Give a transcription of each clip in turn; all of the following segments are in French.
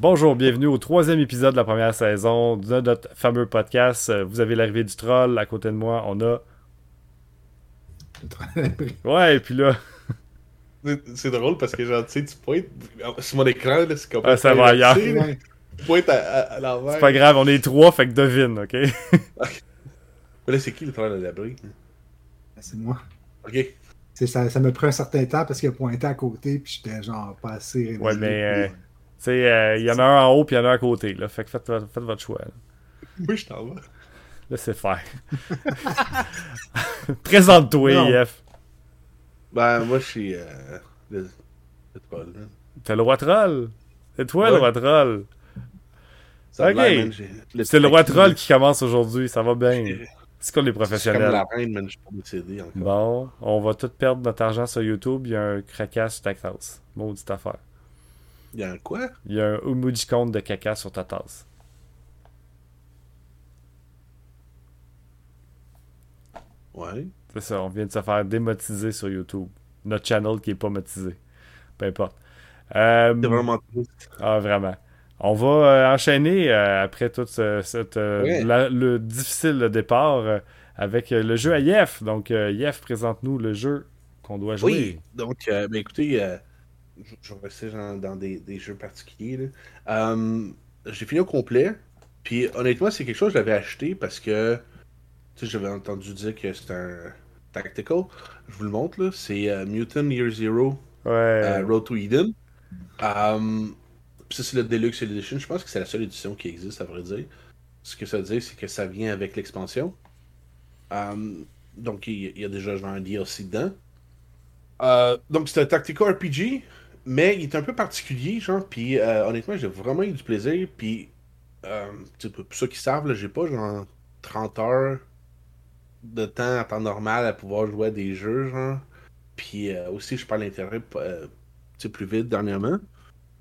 Bonjour, bienvenue au troisième épisode de la première saison de notre fameux podcast. Euh, Vous avez l'arrivée du troll. À côté de moi, on a. Ouais, et puis là, C'est- drôle parce que genre, tu sais, tu pointes sur mon écran, là, c'est comme. Ah, ça va ailleurs. Tu pointes à, à, à l'envers. c'est pas grave, on est trois, fait que devine, ok? Mais là, c'est qui le travail de l'abri C'est moi. Ok. C'est ça, ça m'a pris un certain temps parce qu'il a pointé à côté puis j'étais genre pas assez réveillé Ouais, mais, euh, pour- Tu sais, euh, il y en a un en haut, puis il y en a un à côté, là. Fait que faites, faites votre choix. là. Oui, je t'en vais. Laissez faire. Présente-toi. IF. Ben, moi, je suis. Euh, le, le troll. T'es le roi troll. C'est toi le roi troll. Ça Ok. C'est le roi troll qui commence aujourd'hui, ça va bien. C'est comme professionnels? la reine, man, je suis pas décédé encore. Bon, on va tout perdre notre argent sur YouTube. Il y a un craquage sur ta tasse. Maudite affaire. Il y a un quoi? Il y a un emoji compte de caca sur ta tasse. Ouais. C'est ça, on vient de se faire démotiser sur YouTube. Notre channel qui est pas motisé. Peu importe. Euh, C'est vraiment triste. ah, vraiment. On va euh, enchaîner euh, après tout ce- cette, Ouais. la- le difficile départ avec le jeu à Yef. Donc, Yef, présente-nous le jeu qu'on doit jouer. Oui, donc, ben, écoutez, je, vais rester genre, dans des, des jeux particuliers. Euh, J'ai fini au complet. Puis honnêtement, c'est quelque chose que j'avais acheté parce que j'avais entendu dire que c'était un tactical. Je vous le montre là. C'est euh, Mutant Year Zero Ouais. euh, Road to Eden. Puis ça, c'est le Deluxe Edition. Je pense que c'est la seule édition qui existe, à vrai dire. Ce que ça veut dire, c'est que ça vient avec l'expansion. Euh, donc, il y, il y a déjà genre un DLC dedans. Euh, donc, c'est un Tactical RPG, mais il est un peu particulier, genre. Puis, euh, honnêtement, j'ai vraiment eu du plaisir. Puis, euh, pour ceux qui savent, j'ai pas genre 30 heures de temps en temps normal à pouvoir jouer à des jeux, genre. Puis euh, aussi, je parle l'intérêt euh, plus vite dernièrement.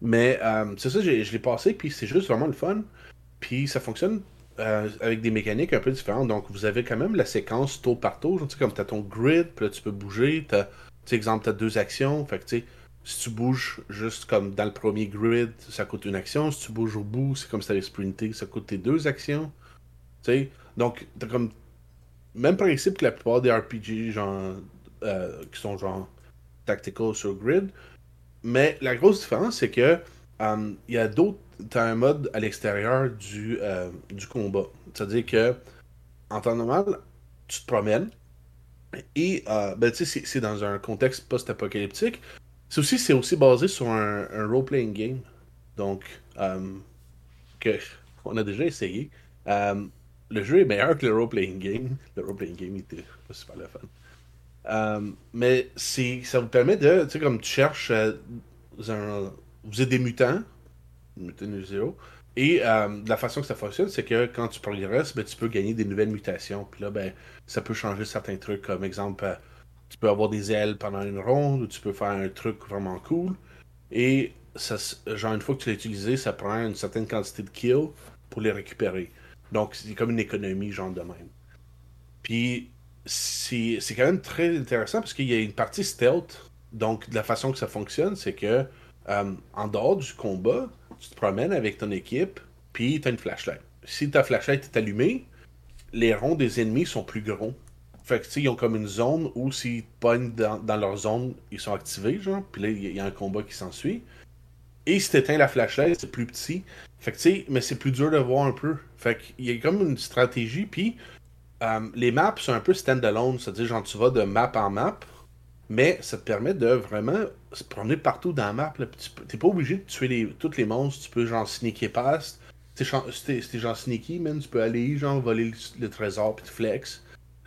Mais euh, c'est ça, je l'ai passé, puis c'est juste vraiment le fun. Puis ça fonctionne avec des mécaniques un peu différentes. Donc vous avez quand même la séquence tour par tour. genre, Tu sais, comme tu as ton grid, puis là tu peux bouger. Tu sais, exemple, tu as deux actions. Fait que tu sais, si tu bouges juste comme dans le premier grid, ça coûte une action. Si tu bouges au bout, c'est comme si tu avais sprinté, ça coûte tes deux actions. Tu sais, donc t'as comme même principe que la plupart des RPG genre euh, qui sont genre tactical sur grid. Mais la grosse différence, c'est que euh, il y a d'autres. T'as un mode à l'extérieur du, euh, du combat. C'est-à-dire que en temps normal, tu te promènes. Et euh, ben, tu sais, c'est- c'est dans un contexte post-apocalyptique. C'est aussi, c'est aussi basé sur un, un role-playing game. Donc, euh, que on a déjà essayé. Euh, le jeu est meilleur que le role-playing game. Le role-playing game était pas super le fun. Euh, mais ça vous permet de, tu sais, comme tu cherches, euh, un- vous êtes des mutants, mutant zéro, et la façon que ça fonctionne, c'est que quand tu progresses, ben, tu peux gagner des nouvelles mutations. Puis là, ben, ça peut changer certains trucs, comme exemple, tu peux avoir des ailes pendant une ronde, ou tu peux faire un truc vraiment cool. Et genre, une fois que tu l'as utilisé, ça prend une certaine quantité de kills pour les récupérer. Donc, c'est comme une économie, genre de même. Puis, c'est c'est quand même très intéressant parce qu'il y a une partie stealth. Donc, de la façon que ça fonctionne, c'est que euh, en dehors du combat, tu te promènes avec ton équipe, puis tu as une flashlight. Si ta flashlight est allumée, les ronds des ennemis sont plus gros. Fait que, tu sais, ils ont comme une zone où s'ils pognent dans, leur zone, ils sont activés, genre, puis là, il y a- un combat qui s'ensuit. Et si t'éteins la flashlight, c'est plus petit. Fait que, tu sais, mais c'est plus dur de voir un peu. Fait qu'il y a comme une stratégie, puis euh, les maps sont un peu stand-alone, c'est-à-dire, genre, tu vas de map en map, mais ça te permet de vraiment se promener partout dans la map. là, tu T'es pas obligé de tuer les, tous les monstres, tu peux, genre, sneaker past. Si t'es genre sneaky, man, tu peux aller, genre, voler le, le trésor, puis te flex.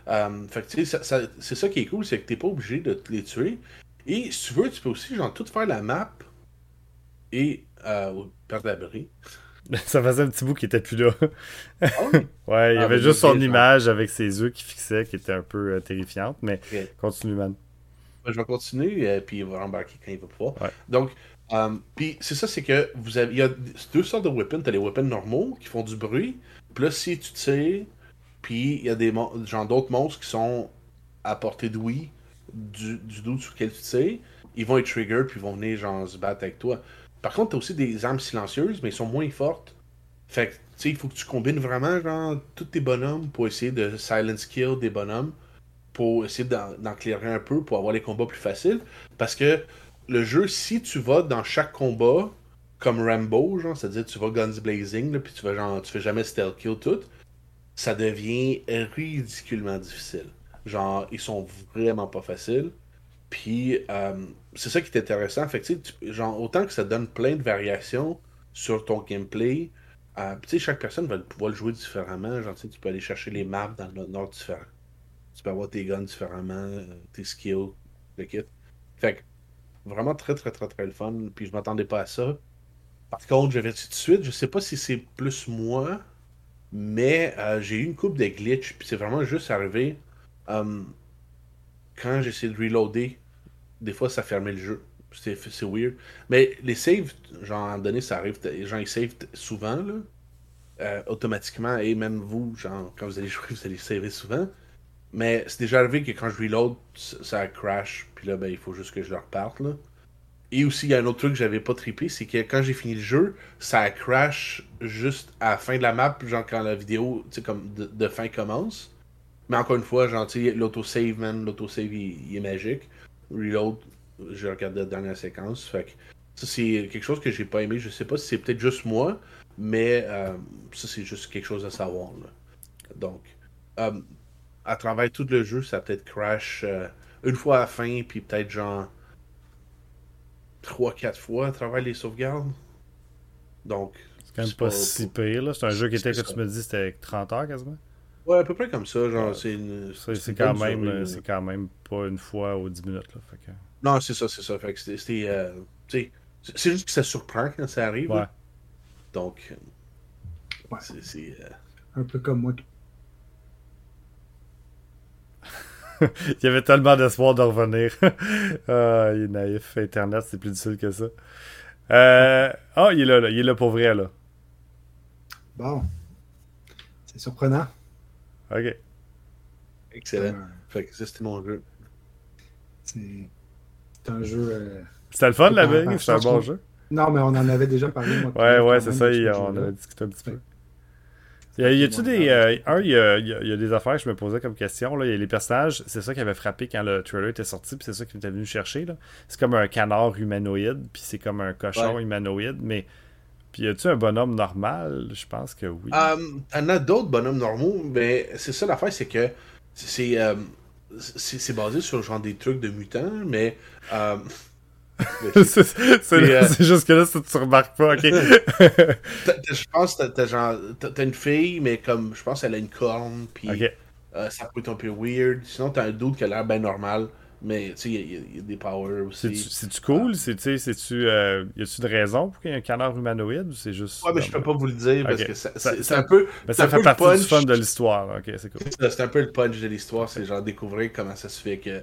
Euh, fait que, tu sais, ça- ça- c'est ça qui est cool, c'est que t'es pas obligé de les tuer. Et si tu veux, tu peux aussi, genre, tout faire la map et euh, perdre l'abri. Ça faisait un petit bout qui était plus là. Ah? Ouais, il y Ah, avait juste son image avec ses yeux qui fixaient, qui était un peu euh, terrifiante, mais continue, man. Ben, je vais continuer, euh, puis il va embarquer quand il va pouvoir. Ouais. Donc, puis c'est ça, c'est que vous avez, il y a deux sortes de weapons. T'as les weapons normaux qui font du bruit. Puis là, si tu tires, puis il y a des d'autres monstres qui sont à portée d'ouïe du, du dos sur lequel tu tires, ils vont être trigger puis ils vont venir genre se battre avec toi. Par contre, t'as aussi des armes silencieuses, mais elles sont moins fortes. Fait que, tu sais, il faut que tu combines vraiment, genre, tous tes bonhommes pour essayer de silence kill des bonhommes, pour essayer d'en d'en clairer un peu, pour avoir les combats plus faciles. Parce que le jeu, si tu vas dans chaque combat, comme Rambo, genre, c'est-à-dire tu vas guns blazing, puis tu vas genre, tu fais jamais stealth kill tout, ça devient ridiculement difficile. Genre, ils sont vraiment pas faciles. Puis, euh, c'est ça qui est intéressant. Fait que, tu genre, autant que ça donne plein de variations sur ton gameplay, euh, tu sais, chaque personne va pouvoir le jouer différemment. Genre, tu peux aller chercher les maps dans le nord différent. Tu peux avoir tes guns différemment, euh, tes skills, le kit. Fait que, vraiment très, très, très, très le fun. Puis, je m'attendais pas à ça. Par contre, je vais tout de suite, je sais pas si c'est plus moi, mais euh, j'ai eu une coupe de glitch, puis c'est vraiment juste arrivé. euh, quand j'essaie de reloader, des fois ça fermait le jeu. C'est weird. Mais les saves, genre, à un donné, ça arrive, les gens ils savent souvent, là, euh, automatiquement, et même vous, genre, quand vous allez jouer, vous allez saver souvent. Mais c'est déjà arrivé que quand je reload, ça crash, puis là, ben, il faut juste que je le reparte, là. Et aussi, il y a un autre truc que j'avais pas trippé, c'est que quand j'ai fini le jeu, ça crash juste à la fin de la map, genre quand la vidéo, comme de, fin commence. Mais encore une fois, sais, l'autosave, man, l'autosave, il, il est magique. Reload, je regarde la dernière séquence. Fait que ça, c'est quelque chose que j'ai pas aimé. Je sais pas si c'est peut-être juste moi, mais euh, ça, c'est juste quelque chose à savoir. Donc, euh, à travers tout le jeu, ça peut-être crash euh, une fois à la fin, puis peut-être genre 3-4 fois à travers les sauvegardes. Donc, C'est quand même pas si pire, là. C'est un jeu qui était, que tu me dis, c'était 30 heures quasiment. Ouais, à peu près comme ça. Genre, c'est C'est quand même, euh, c'est quand même pas une fois aux 10 minutes, là. Fait que... Non, c'est ça, c'est ça. Fait que c'était. c'était, euh, tu sais, c'est- c'est juste que ça surprend quand ça arrive. Ouais. là. Donc, Ouais. c'est. c'est, euh, Un peu comme moi. Il y avait tellement d'espoir de revenir. ah, il est naïf. Internet, c'est plus difficile que ça. Euh... Ah, il est là, là. Il est là pour vrai, là. Bon. C'est surprenant. Ok. excellent. Euh, Fait que ça, c'était mon jeu. C'est un jeu. euh, C'était le fun, la ouais, C'est un bon jeu. Non, mais on en avait déjà parlé. Moi, Ouais, ouais, c'est ça. on avait discuté un petit peu. Y a- y a-tu des. euh, un, il y a, y a- y a des affaires que je me posais comme question. Là. Il y a les personnages, c'est ça qui avait frappé quand le trailer était sorti, puis c'est ça qui était venu chercher. là. C'est comme un canard humanoïde, puis c'est comme un cochon Ouais. humanoïde, mais. Puis y a-tu un bonhomme normal? Je pense que oui. Euh, T'en as d'autres bonhommes normaux, mais c'est ça l'affaire, c'est que c'est euh, c'est basé sur genre des trucs de mutants, mais. euh, mais c'est euh, c'est juste que là, ça, tu remarques pas, ok? Je pense que t'as- une fille, mais comme je pense qu'elle a une corne, puis euh, ça peut être un peu weird. Sinon, t'as un doute qui a l'air bien normal, mais tu sais, il y, a- y y des powers aussi. c'est-tu cool? Sais, c'est-tu, euh, Y a-tu de raison pour qu'il y ait un canard humanoïde ou c'est juste. Ouais, mais je peux pas vous le dire parce que c'est un peu. Ça un fait peu partie du fun de l'histoire. Ok, c'est cool. C'est un peu le punch de l'histoire, c'est genre découvrir comment ça se fait que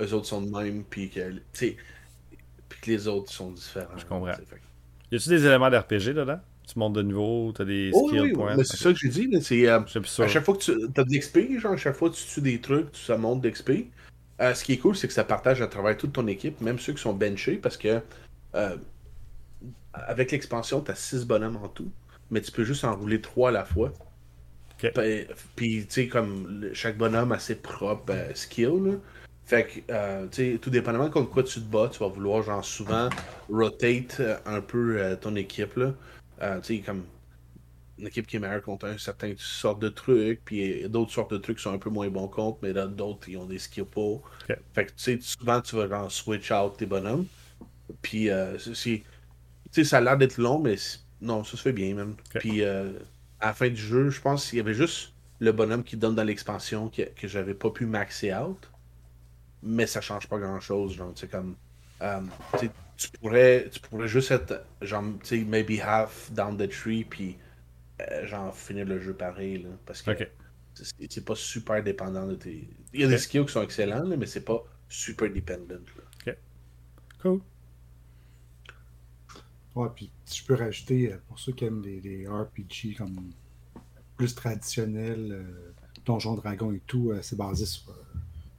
eux autres sont de même, puis que, tu sais, les autres sont différents. Je comprends. tu Y a-tu des éléments d'RPG dedans? Tu montes de niveau, t'as des Oh, skill oui, oui, points? mais c'est ça que j'ai dit, c'est. euh, à chaque fois que tu as de l'XP, genre, à chaque fois que tu tues des trucs, ça monte d'XP. Euh, ce qui est cool, c'est que ça partage à travers toute ton équipe, même ceux qui sont benchés, parce que euh, avec l'expansion, tu as 6 bonhommes en tout, mais tu peux juste en rouler 3 à la fois. Ok. Puis, tu sais, comme chaque bonhomme a ses propres euh, skills, là. Fait que, euh, tu sais, tout dépendamment contre quoi tu te bats, tu vas vouloir, genre, souvent rotate euh, un peu euh, ton équipe, là. Euh, tu sais, comme une équipe qui est meilleure contre un certain sorte de trucs, puis d'autres sortes de trucs qui sont un peu moins bons contre, mais là, d'autres, ils ont des skills pour. Fait que, tu sais, souvent, tu vas genre switch out tes bonhommes. Puis, euh, c'est- tu sais, ça a l'air d'être long, mais non, ça se fait bien, même. Puis, à la fin du jeu, je pense qu'il y avait juste le bonhomme qui donne dans l'expansion que, que j'avais pas pu maxer out. Mais ça change pas grand chose, genre, tu sais, comme. euh, tu pourrais, tu pourrais juste être, genre, tu sais, maybe half down the tree, puis, euh, genre, finir le jeu pareil, là. Parce que Ok. c'est pas super dépendant de tes. Il y a des skills qui sont excellents, là, mais c'est pas super dependent, là. Cool. Ouais, puis je peux rajouter, euh, pour ceux qui aiment les, les RPG comme plus traditionnels, euh, Donjon Dragon et tout, euh, c'est basé sur, euh,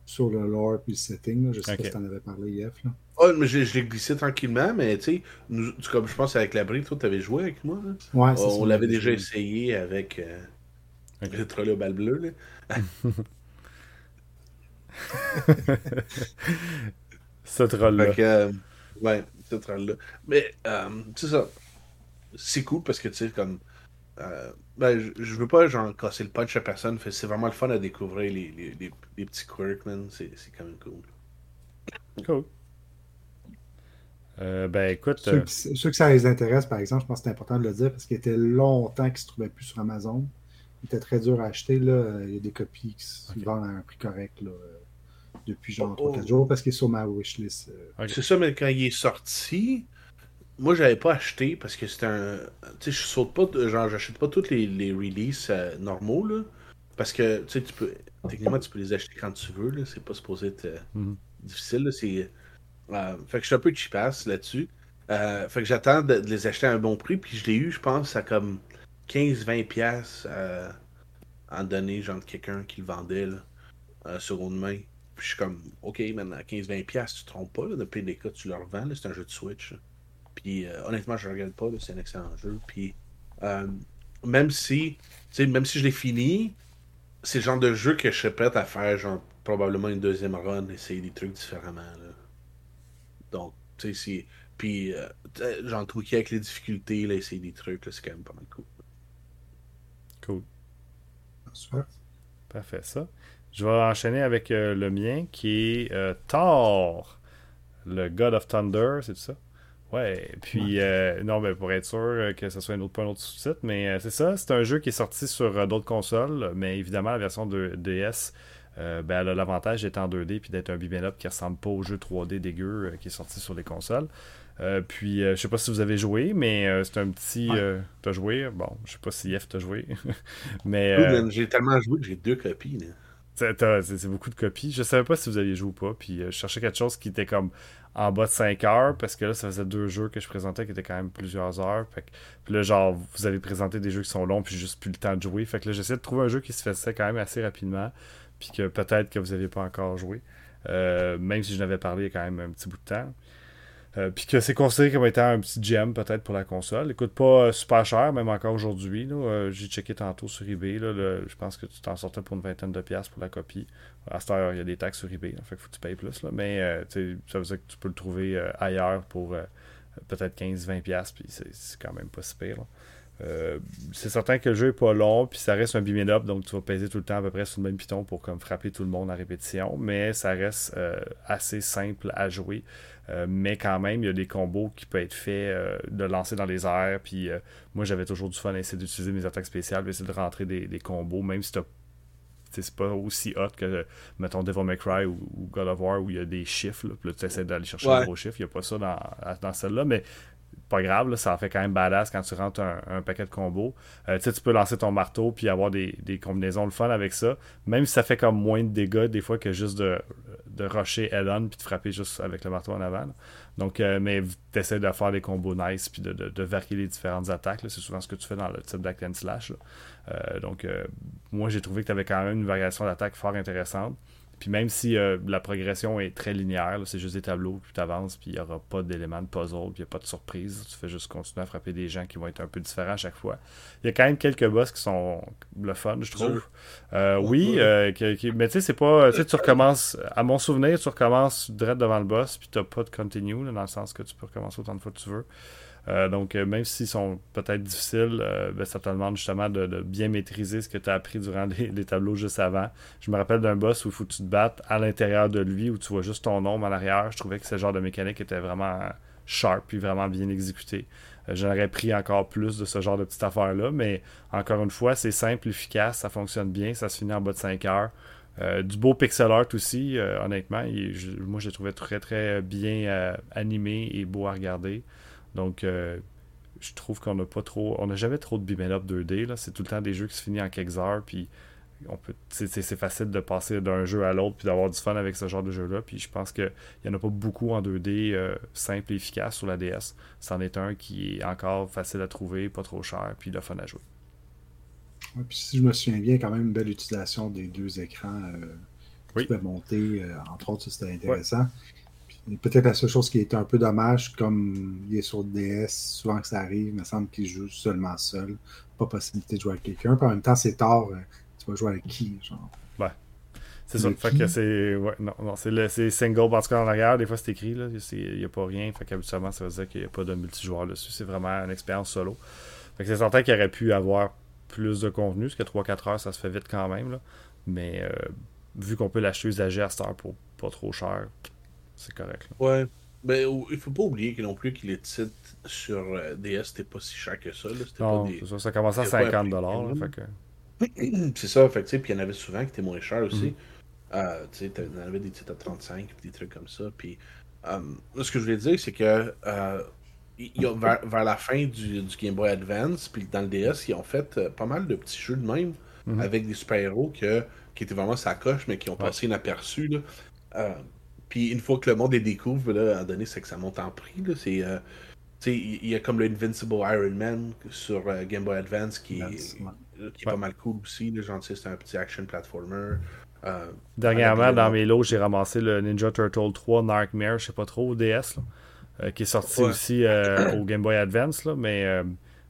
sur le lore puis le setting. là. Je sais pas si t'en avais parlé, Yef. Là. Oh, mais je, je l'ai glissé tranquillement, mais tu sais, comme je pense avec l'abri, toi, t'avais joué avec moi. là. Ouais, c'est on l'avait déjà joué. essayé avec euh, le troll au bal bleu. Là. Ce troll-là. Euh, ouais, ce troll-là. Mais, euh, c'est ça. C'est cool parce que, tu sais, comme. Euh, ben, je, je veux pas, genre, casser le punch à personne. C'est vraiment le fun à découvrir les, les, les, les petits quirks, man. C'est c'est quand même cool. Cool. Euh, ben écoute, Ceux, euh, qui- ceux que ça les intéresse, par exemple, je pense que c'est important de le dire parce qu'il était longtemps qu'ils ne se trouvaient plus sur Amazon. Il était très dur à acheter. Là. Il y a des copies qui se vendent à un prix correct là, depuis genre Oh, 3-4 oh. jours parce qu'il est sur ma wishlist. euh. C'est ça, mais quand il est sorti, moi, j'avais pas acheté parce que c'était un. Tu sais, je saute pas, genre, j'achète pas tous les, les releases euh, normaux, là. Parce que, tu sais, tu peux. Techniquement, tu peux les acheter quand tu veux, là. C'est pas supposé être euh, Mhm. difficile, là. C'est. euh, fait que je suis un peu cheapass là-dessus. Fait que j'attends de, de les acheter à un bon prix, puis je l'ai eu, je pense, à comme 15-20$ piastres, euh, en donné, genre, de quelqu'un qui le vendait, là, seconde main. Puis je suis comme, ok, maintenant, à 15-20$, piastres, tu te trompes pas, là, de pire des cas, tu le revends, là, c'est un jeu de Switch. là. Puis euh, honnêtement, je le regarde pas, c'est un excellent jeu. Puis euh, même si, tu sais, même si je l'ai fini, c'est le genre de jeu que je serais prêt à faire, genre, probablement une deuxième run, essayer des trucs différemment, là. Donc, tu sais, c'est. Puis, euh, genre, tweaker avec les difficultés, là, essayer des trucs, là, c'est quand même pas mal cool. cool. Super. Parfait, ça. Je vais enchaîner avec euh, le mien qui est euh, Thor, le God of Thunder, c'est tout ça? Ouais, puis euh, non, mais pour être sûr euh, que ce soit un autre, pas un autre sous-titre, mais euh, c'est ça, c'est un jeu qui est sorti sur euh, d'autres consoles, mais évidemment la version de DS, ben, elle a l'avantage d'être en 2D puis d'être un beat'em up qui ressemble pas au jeu 3D dégueu qui est sorti sur les consoles. Puis je sais pas si vous avez joué, mais euh, c'est un petit. Ouais. t'as joué Bon, je sais pas si Yef t'a joué, mais. J'ai tellement joué que j'ai deux copies, là. c'est beaucoup de copies. Je savais pas si vous aviez joué ou pas. Puis euh, je cherchais quelque chose qui était comme en bas de 5 heures. Parce que là, ça faisait deux jeux que je présentais qui étaient quand même plusieurs heures. Puis là, genre, vous avez présenté des jeux qui sont longs. Puis juste plus le temps de jouer. Fait que là, j'essaie de trouver un jeu qui se faisait quand même assez rapidement. Puis que peut-être que vous n'aviez pas encore joué. Euh, même si je n'avais parlé il y a quand même un petit bout de temps. Euh, puis que c'est considéré comme étant un petit gem peut-être pour la console. Il coûte pas euh, super cher, même encore aujourd'hui. J'ai checké tantôt sur eBay. je pense que tu t'en sortais pour une vingtaine de piastres pour la copie. À cette heure, il y a des taxes sur eBay. là, fait faut que tu payes plus. Mais euh, tu ça veut dire que tu peux le trouver euh, ailleurs pour euh, peut-être 15-20$. piastres, Puis c'est quand même pas si pire. c'est certain que le jeu est pas long, puis ça reste un beam donc tu vas peser tout le temps à peu près sur le même piton pour comme frapper tout le monde à répétition, mais ça reste assez simple à jouer. Mais quand même, il y a des combos qui peuvent être faits de lancer dans les airs. Puis moi, j'avais toujours du fun à essayer d'utiliser mes attaques spéciales, essayer de rentrer des, combos, même si t'sais, c'est pas aussi hot que, mettons, Devil May Cry ou, ou God of War où il y a des chiffres. Là, puis là, tu essaies d'aller chercher Ouais. gros chiffres. Il n'y a pas ça dans, dans celle-là, mais pas grave, là, ça en fait quand même badass quand tu rentres un, un paquet de combos. Euh, tu sais, tu peux lancer ton marteau puis avoir des, des combinaisons le fun avec ça. Même si ça fait comme moins de dégâts des fois que juste de, de rusher head-on puis de frapper juste avec le marteau en avant. là. Donc, euh, mais tu essaies de faire des combos nice puis de, de, de varier les différentes attaques. C'est souvent ce que tu fais dans le type d'act and slash. là. Euh, donc, euh, moi, j'ai trouvé que tu avais quand même une variation d'attaque fort intéressante. Puis même si euh, la progression est très linéaire, c'est juste des tableaux, puis tu avances, puis il n'y aura pas d'éléments de puzzle, puis il n'y a pas de surprise. Tu fais juste continuer à frapper des gens qui vont être un peu différents à chaque fois. Il y a quand même quelques boss qui sont le fun, je trouve. Euh, oui, Ouais. euh, qui- qui- mais tu sais, c'est pas. Tu sais, tu recommences. À mon souvenir, tu recommences direct devant le boss, puis tu pas de continue, là, dans le sens que tu peux recommencer autant de fois que tu veux. Euh, donc, euh, même s'ils sont peut-être difficiles, euh, ben, ça te demande justement de, bien maîtriser ce que tu as appris durant les, tableaux juste avant. Je me rappelle d'un boss où il faut que tu te battes à l'intérieur de lui, où tu vois juste ton ombre en arrière. Je trouvais que ce genre de mécanique était vraiment sharp puis vraiment bien exécuté. Euh, J'en aurais pris encore plus de ce genre de petite affaire-là, mais encore une fois, c'est simple, efficace, ça fonctionne bien, ça se finit en bas de 5 heures. Du beau pixel art aussi, honnêtement. Moi, je l'ai trouvé très très bien animé et beau à regarder. Donc, euh, je trouve qu'on n'a pas trop. On n'a jamais trop de beam up 2D. là. C'est tout le temps des jeux qui se finissent en quelques heures. Puis, on peut, c'est, facile de passer d'un jeu à l'autre puis d'avoir du fun avec ce genre de jeu-là. Puis, je pense qu'il n'y en a pas beaucoup en 2D euh, simple et efficace sur la DS. C'en est un qui est encore facile à trouver, pas trop cher, puis le fun à jouer. Ouais, puis si je me souviens bien, quand même une belle utilisation des deux écrans euh, Oui. qui peut monter, euh, entre autres, c'était intéressant. Peut-être la seule chose qui est un peu dommage, comme il est sur DS, souvent que ça arrive, il me semble qu'il joue seulement seul. Pas possibilité de jouer avec quelqu'un. en même temps, c'est tard. Euh, tu vas jouer avec qui, genre? Ouais. C'est ça. Fait que c'est. Ouais, non, non c'est single, en tout cas en arrière. Des fois, c'est écrit, là. Il n'y a pas rien. Fait qu'habituellement, ça veut dire qu'il n'y a pas de multijoueur dessus. C'est vraiment une expérience solo. Fait que c'est certain qu'il aurait pu avoir plus de contenu, parce que 3-4 heures, ça se fait vite quand même, là. Mais euh, vu qu'on peut l'acheter usagé à cette heure pour pas trop cher, c'est correct. Ouais. Ben, il faut pas oublier que non plus que les titres sur euh, DS c'était pas si cher que ça. Non, pas des... ça, ça commençait à 50 dollars. C'est ça, fait que, puis il y en avait souvent qui étaient moins chers aussi. Mm. Euh, tu sais, il y en avait des titres à 35, des trucs comme ça. Puis, euh, ce que je voulais dire, c'est que y a, vers, la fin du, du, Game Boy Advance, puis dans le DS, ils ont fait pas mal de petits jeux de même mm-hmm. avec des super-héros qui étaient vraiment sa coche, mais qui ont passé inaperçus. Là. Puis une fois que le monde les découvre, là, à donné, c'est que ça monte en prix. C'est, euh, il y a comme le Invincible Iron Man sur euh, Game Boy Advance qui, est, qui est pas mal cool aussi. C'est un petit action platformer. Euh, Dernièrement, dans mes lots, j'ai ramassé le Ninja Turtle 3 Nightmare, je sais pas trop, au DS, qui est sorti aussi au Game Boy Advance, là, mais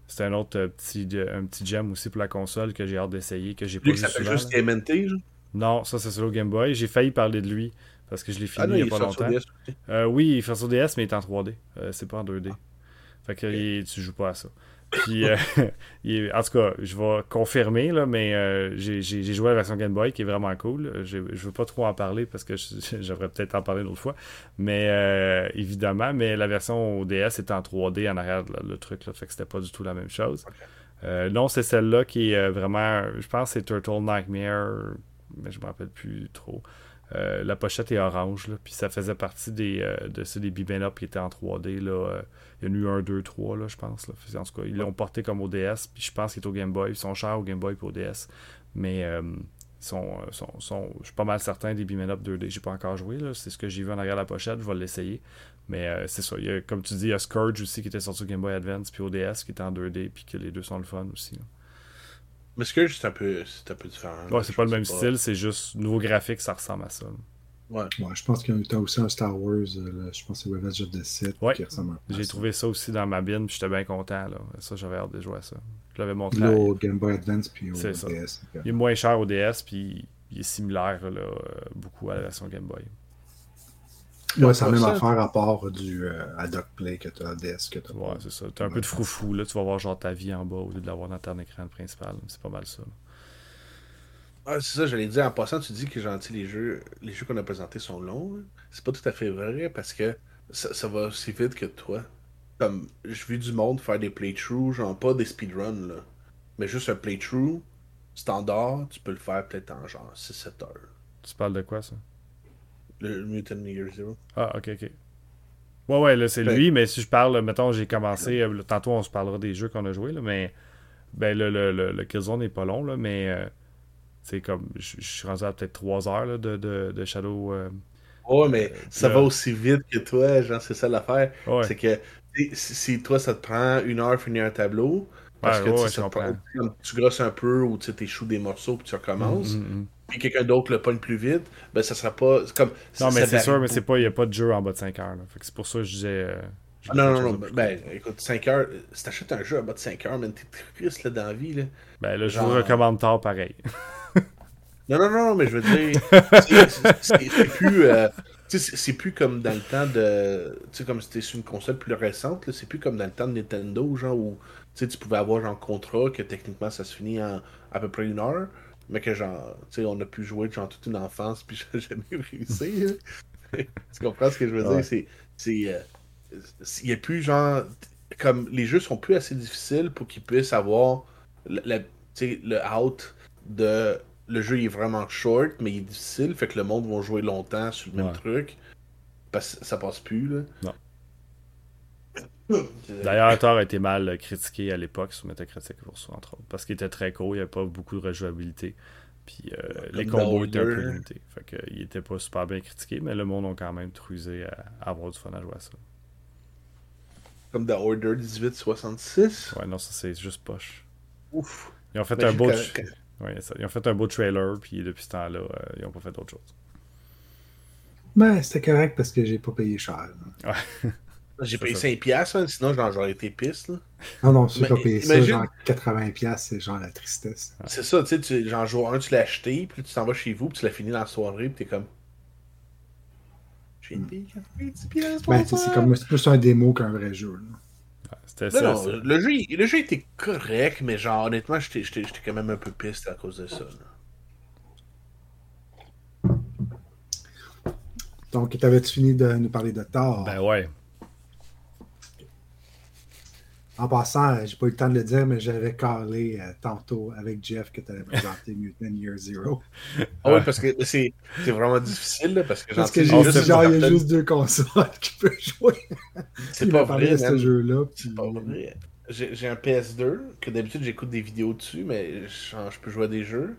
c'est un autre petit, un petit gem aussi pour la console que j'ai hâte d'essayer, que j'ai pas vu ça souvent. juste TMNT, Non, ça c'est sur le Game Boy. J'ai failli parler de lui. Parce que je l'ai fini ah il n'y a pas longtemps. Euh, oui, il fait sur DS, mais il est en 3D. Euh, c'est pas en 2D. Fait que tu tu joues pas à ça. Puis, euh, en tout cas, je vais confirmer, là, mais j'ai joué à la version Game Boy qui est vraiment cool. Je ne veux pas trop en parler parce que j'aimerais peut-être en parler une autre fois. Mais évidemment, mais la version DS est en 3D en arrière, le truc. Là, fait que c'était pas du tout la même chose. non, c'est celle-là qui est vraiment. Je pense que c'est Turtle Nightmare, mais je me rappelle plus trop. Euh, la pochette est orange, puis ça faisait partie des, euh, de ceux des Up qui étaient en 3D. Là, euh, il y en a eu un, deux, trois, là, je pense. Là. En tout cas, ils l'ont porté comme au DS, puis je pense qu'il est au Game Boy. Ils sont chers au Game Boy pour au DS. Mais ils sont, sont, je suis pas mal certain des Up 2D. J'ai pas encore joué. C'est ce que j'ai vu en arrière de la pochette. Je vais l'essayer. Mais c'est ça. comme tu dis, il y a Scourge aussi qui était sorti au Game Boy Advance, puis au DS qui était en 2D, puis que les deux sont le fun aussi. Mais Scourge, c'est un, peu, un peu différent. Ouais, c'est pas le même style, c'est juste nouveau graphique, ça ressemble à ça. Ouais. ouais. je pense qu'il y a aussi un Star Wars, euh, je pense que c'est Revenge of the Sith qui ressemble à J'ai trouvé ça aussi dans ma bin, puis j'étais bien content. Là. Ça, j'avais hâte de jouer à ça. Je l'avais montré. Là, au Game Boy Advance, puis au DS. Il est moins cher au DS, puis il est similaire là, euh, beaucoup à la version Game Boy. Ouais, c'est la même affaire à part du euh, Adoc Play que tu as DS que tu Ouais, c'est ça. Tu as un peu de froufrou, là. Tu vas voir genre ta vie en bas au lieu de l'avoir dans ton écran principal. C'est pas mal ça. Ah, c'est ça, j'allais dire. En passant, tu dis que gentil, les jeux, les jeux qu'on a présentés sont longs. C'est pas tout à fait vrai parce que ça, va aussi vite que toi. Comme, j'ai vu du monde faire des playthroughs, genre pas des speedruns, là. Mais juste un playthrough standard, tu peux le faire peut-être en genre 6-7 heures. Tu parles de quoi, ça? Le Mutant Year Zero. Ah, ok, ok. Ouais, ouais, là, c'est lui, mais si je parle, mettons, j'ai commencé, euh, tantôt on se parlera des jeux qu'on a joués, là, mais ben, le, le, le, le Killzone n'est pas long, là, mais euh, c'est comme, je suis rendu à peut-être 3 heures là, de, de, de, Shadow. Euh, ouais, mais ça va aussi vite que toi, genre, c'est ça l'affaire. C'est que si toi, ça te prend une heure finir un tableau, parce que tu, grosses un peu ou tu échoues des morceaux puis tu recommences. Mm, mm, mm puis quelqu'un d'autre le pogne plus vite, ben ça sera pas. Comme, non, mais c'est sûr, mais c'est pas, il n'y a pas de jeu en bas de 5 heures. C'est pour ça que je disais. Euh, ah, non, non, non. Ben, écoute, 5 heures. Si t'achètes un jeu en bas de 5 heures, mais t'es triste là, dans la vie. Là. Ben là, je vous recommande tard pareil. non, non, non, mais je veux dire, c'est plus. Euh, c'est plus comme dans le temps de. Tu sais, comme c'était sur une console plus récente, c'est plus comme dans le temps de Nintendo, genre où tu pouvais avoir un contrat que techniquement ça se finit en à peu près une heure mais que genre, tu sais, on a pu jouer genre toute une enfance, puis j'ai jamais réussi. tu comprends ce que je veux dire? C'est. c'est euh, il n'y a plus genre. Comme les jeux sont plus assez difficiles pour qu'ils puissent avoir le, le out de. Le jeu est vraiment short, mais il est difficile, fait que le monde va jouer longtemps sur le même truc. Parce que ça passe plus, là. Non. D'ailleurs, Thor a été mal critiqué à l'époque sur Metacritic pour ça, entre autres, parce qu'il était très court, il n'y avait pas beaucoup de rejouabilité. Puis euh, les combos étaient un peu limités. Fait qu'il était pas super bien critiqué, mais le monde a quand même trusé à, avoir du fun à jouer à ça. Comme The Order 1866 Ouais, non, ça c'est juste poche. Ouf. Ils ont fait un beau. Ouais, ça. Ils ont fait un beau trailer, puis depuis ce temps-là, euh, ils n'ont pas fait d'autre chose. Mais c'était correct parce que j'ai pas payé cher. Ouais. J'ai payé 5$, hein, sinon j'aurais été piste. Là. Non, non, ceux Mais qui ont payé ça, genre 80$, c'est genre la tristesse. C'est ça, tu sais, tu- genre jour 1, tu l'as acheté, puis tu t'en vas chez vous, puis tu l'as fini dans la soirée, puis t'es comme. J'ai payé 90$ pour Ben, c'est comme c'est plus un démo qu'un vrai jeu. là. C'était Non, ça. non, ça. le jeu, le jeu était correct, mais genre, honnêtement, j'étais j'étais- j'étais quand même un peu piste à cause de ça. là. Donc, t'avais-tu fini de nous parler de Thor? Ben ouais. En passant, euh, j'ai pas eu le temps de le dire, mais j'avais calé euh, tantôt avec Jeff que tu allais présenter Mutant Year Zero. Ah oui, parce que c'est vraiment difficile, là, parce que Parce que j'ai juste genre, il y a juste deux consoles qui peuvent jouer. C'est pas vrai, ce jeu-là. C'est pas vrai. J'ai un PS2, que d'habitude j'écoute des vidéos dessus, mais je peux jouer à des jeux.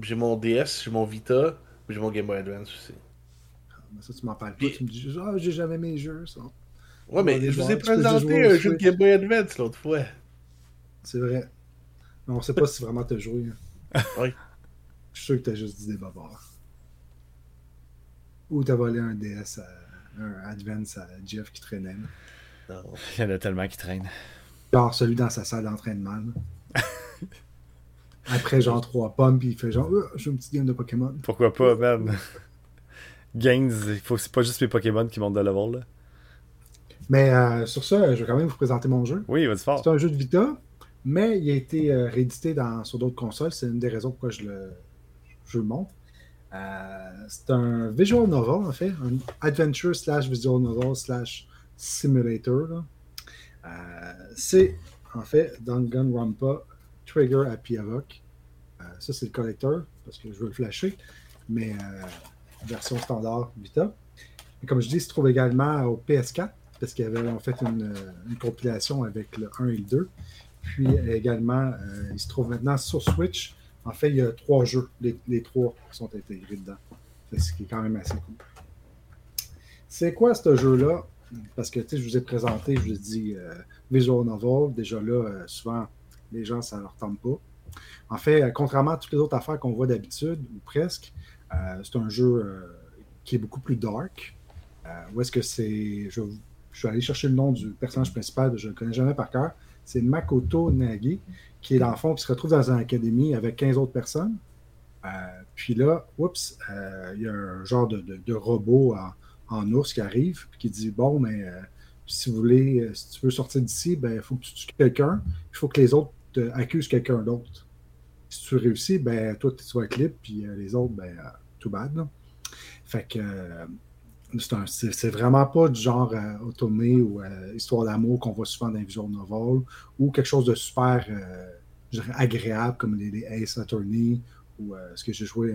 J'ai mon DS, j'ai mon Vita, j'ai mon Game Boy Advance aussi. Mais ça, tu m'en parles pas. Tu me dis, ah, j'ai jamais mes jeux, ça. Ouais, mais je vous ai présenté un jeu de. Game Boy Advance l'autre fois. C'est vrai. Mais on sait pas si vraiment t'as joué. Oui. Je suis sûr que t'as juste dit des bavards. Ou t'as volé un DS, à- un Advance à Jeff qui traînait. Non. Il y en a tellement qui traînent. Genre celui dans sa salle d'entraînement. Après, genre trois pommes, puis il fait genre, je joue un petit game de Pokémon. Pourquoi pas, man? Gains, il faut c'est pas juste mes Pokémon qui montent de level, là. Mais euh, sur ça, je vais quand même vous présenter mon jeu. Oui, vas-y fort. C'est un jeu de Vita, mais il a été euh, réédité dans, sur d'autres consoles. C'est une des raisons pourquoi je le, je le montre. Euh, c'est un visual novel, en fait. Un adventure slash visual novel slash simulator. c'est, en fait, Danganronpa Trigger Happy Havoc. Ça, c'est le collector, parce que je veux le flasher. Mais version standard Vita. Et comme je dis, il se trouve également au PS4 parce qu'ils avaient en fait une, compilation avec le 1 et le 2. Puis également, euh, il se trouve maintenant sur Switch. En fait, il y a trois jeux, les, les trois sont intégrés dedans. Ce qui est quand même assez cool. C'est quoi ce jeu-là? Parce que je vous ai présenté, je vous ai dit euh, Visual Novel. Déjà là, euh, souvent, les gens, ça leur tente pas. En fait, contrairement à toutes les autres affaires qu'on voit d'habitude, ou presque, c'est un jeu qui est beaucoup plus dark. Où est-ce que c'est. Je, je suis allé chercher le nom du personnage principal, je ne le connais jamais par cœur. C'est Makoto Nagi, qui est l'enfant qui se retrouve dans une académie avec 15 autres personnes. Euh, puis là, oups, euh, il y a un genre de, robot en, ours qui arrive, puis qui dit Bon, mais euh, si vous voulez, si tu veux sortir d'ici, ben, il faut que tu tues quelqu'un, il faut que les autres accusent quelqu'un d'autre. Si tu réussis, ben, toi, tu vas libre, puis les autres, ben, too bad. Fait que c'est vraiment pas du genre euh, automé ou euh, histoire d'amour qu'on voit souvent dans les visual novels ou quelque chose de super euh, agréable comme les, Ace Attorney ou euh, ce que j'ai joué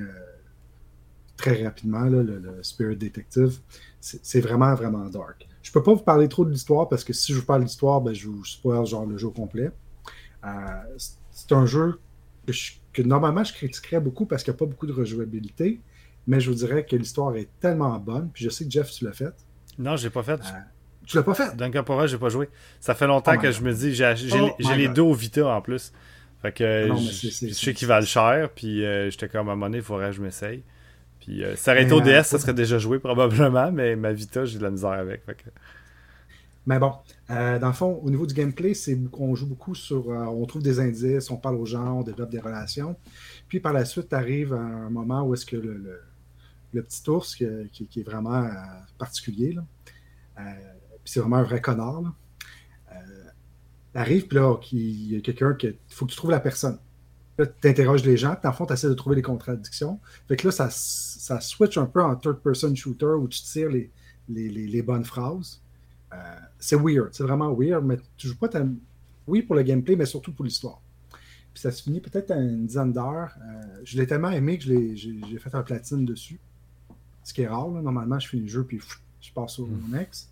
très rapidement, le, Spirit Detective. C'est vraiment, vraiment dark. Je peux pas vous parler trop de l'histoire parce que si je vous parle de l'histoire, ben, je vous spoil genre le jeu complet. C'est- c'est un jeu que, je- que normalement je critiquerais beaucoup parce qu'il n'y a pas beaucoup de rejouabilité. Mais je vous dirais que l'histoire est tellement bonne. Puis je sais que Jeff, tu l'as fait. Non, j'ai pas fait. Euh, Tu l'as pas fait? Danganronpa, j'ai pas joué. Ça fait longtemps Oh que God. je me dis, j'ai Oh les God. deux au Vita en plus. Fait que euh, non, mais je je sais qu'ils valent cher, puis euh, j'étais comme à un moment donné, il faudrait que je m'essaye. Puis euh, ça aurait été Mais, au DS, euh, ça serait déjà joué probablement, mais ma Vita, j'ai de la misère avec. Fait que... Mais bon, euh, dans le fond, au niveau du gameplay, c'est on joue beaucoup sur. euh, on trouve des indices, on parle aux gens, on développe des relations. Puis par la suite, arrive à un moment où est-ce que le, le- le petit ours, qui, est vraiment euh, particulier, euh, c'est vraiment un vrai connard, là, euh, arrive, puis là, il y a quelqu'un qui. Faut que tu trouves la personne. Tu interroges les gens, puis le fond, tu essaies de trouver les contradictions. Fait que là, ça, ça switch un peu en third-person shooter où tu tires les, les- bonnes phrases. C'est weird, c'est vraiment weird, mais tu joues pas. Oui, pour le gameplay, mais surtout pour l'histoire. Puis ça se finit peut-être à une dizaine d'heures. Je l'ai tellement aimé que j'ai fait un platine dessus. Ce qui est rare, là. normalement, je finis le jeu puis pff, je passe au Mm. next.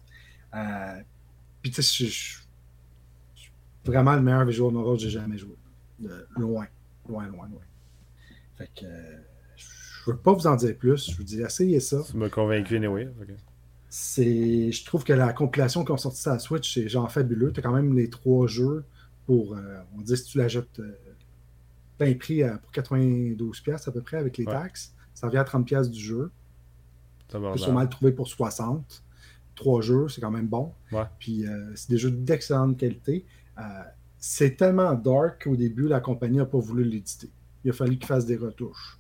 Euh, puis tu sais, je- je- vraiment le meilleur visual novel que j'ai jamais joué. De loin, loin, loin, loin. Fait que euh, je veux pas vous en dire plus. Je vous dis, essayez ça. Tu m'as convaincu, anyway. fait que- C'est, je trouve que la compilation qu'ils ont sorti sur la Switch, c'est genre fabuleux. Tu as quand même les trois jeux pour, euh, on dit si tu l'achètes euh, plein prix à- pour 92$ piastres à peu près avec les Ouais. taxes, ça revient à 30$ piastres du jeu. Peux sûrement le trouver pour 60. Trois jeux, c'est quand même bon. Puis euh, c'est des jeux d'excellente qualité. Euh, c'est tellement dark qu'au début, la compagnie n'a pas voulu l'éditer. Il a fallu qu'il fasse des retouches.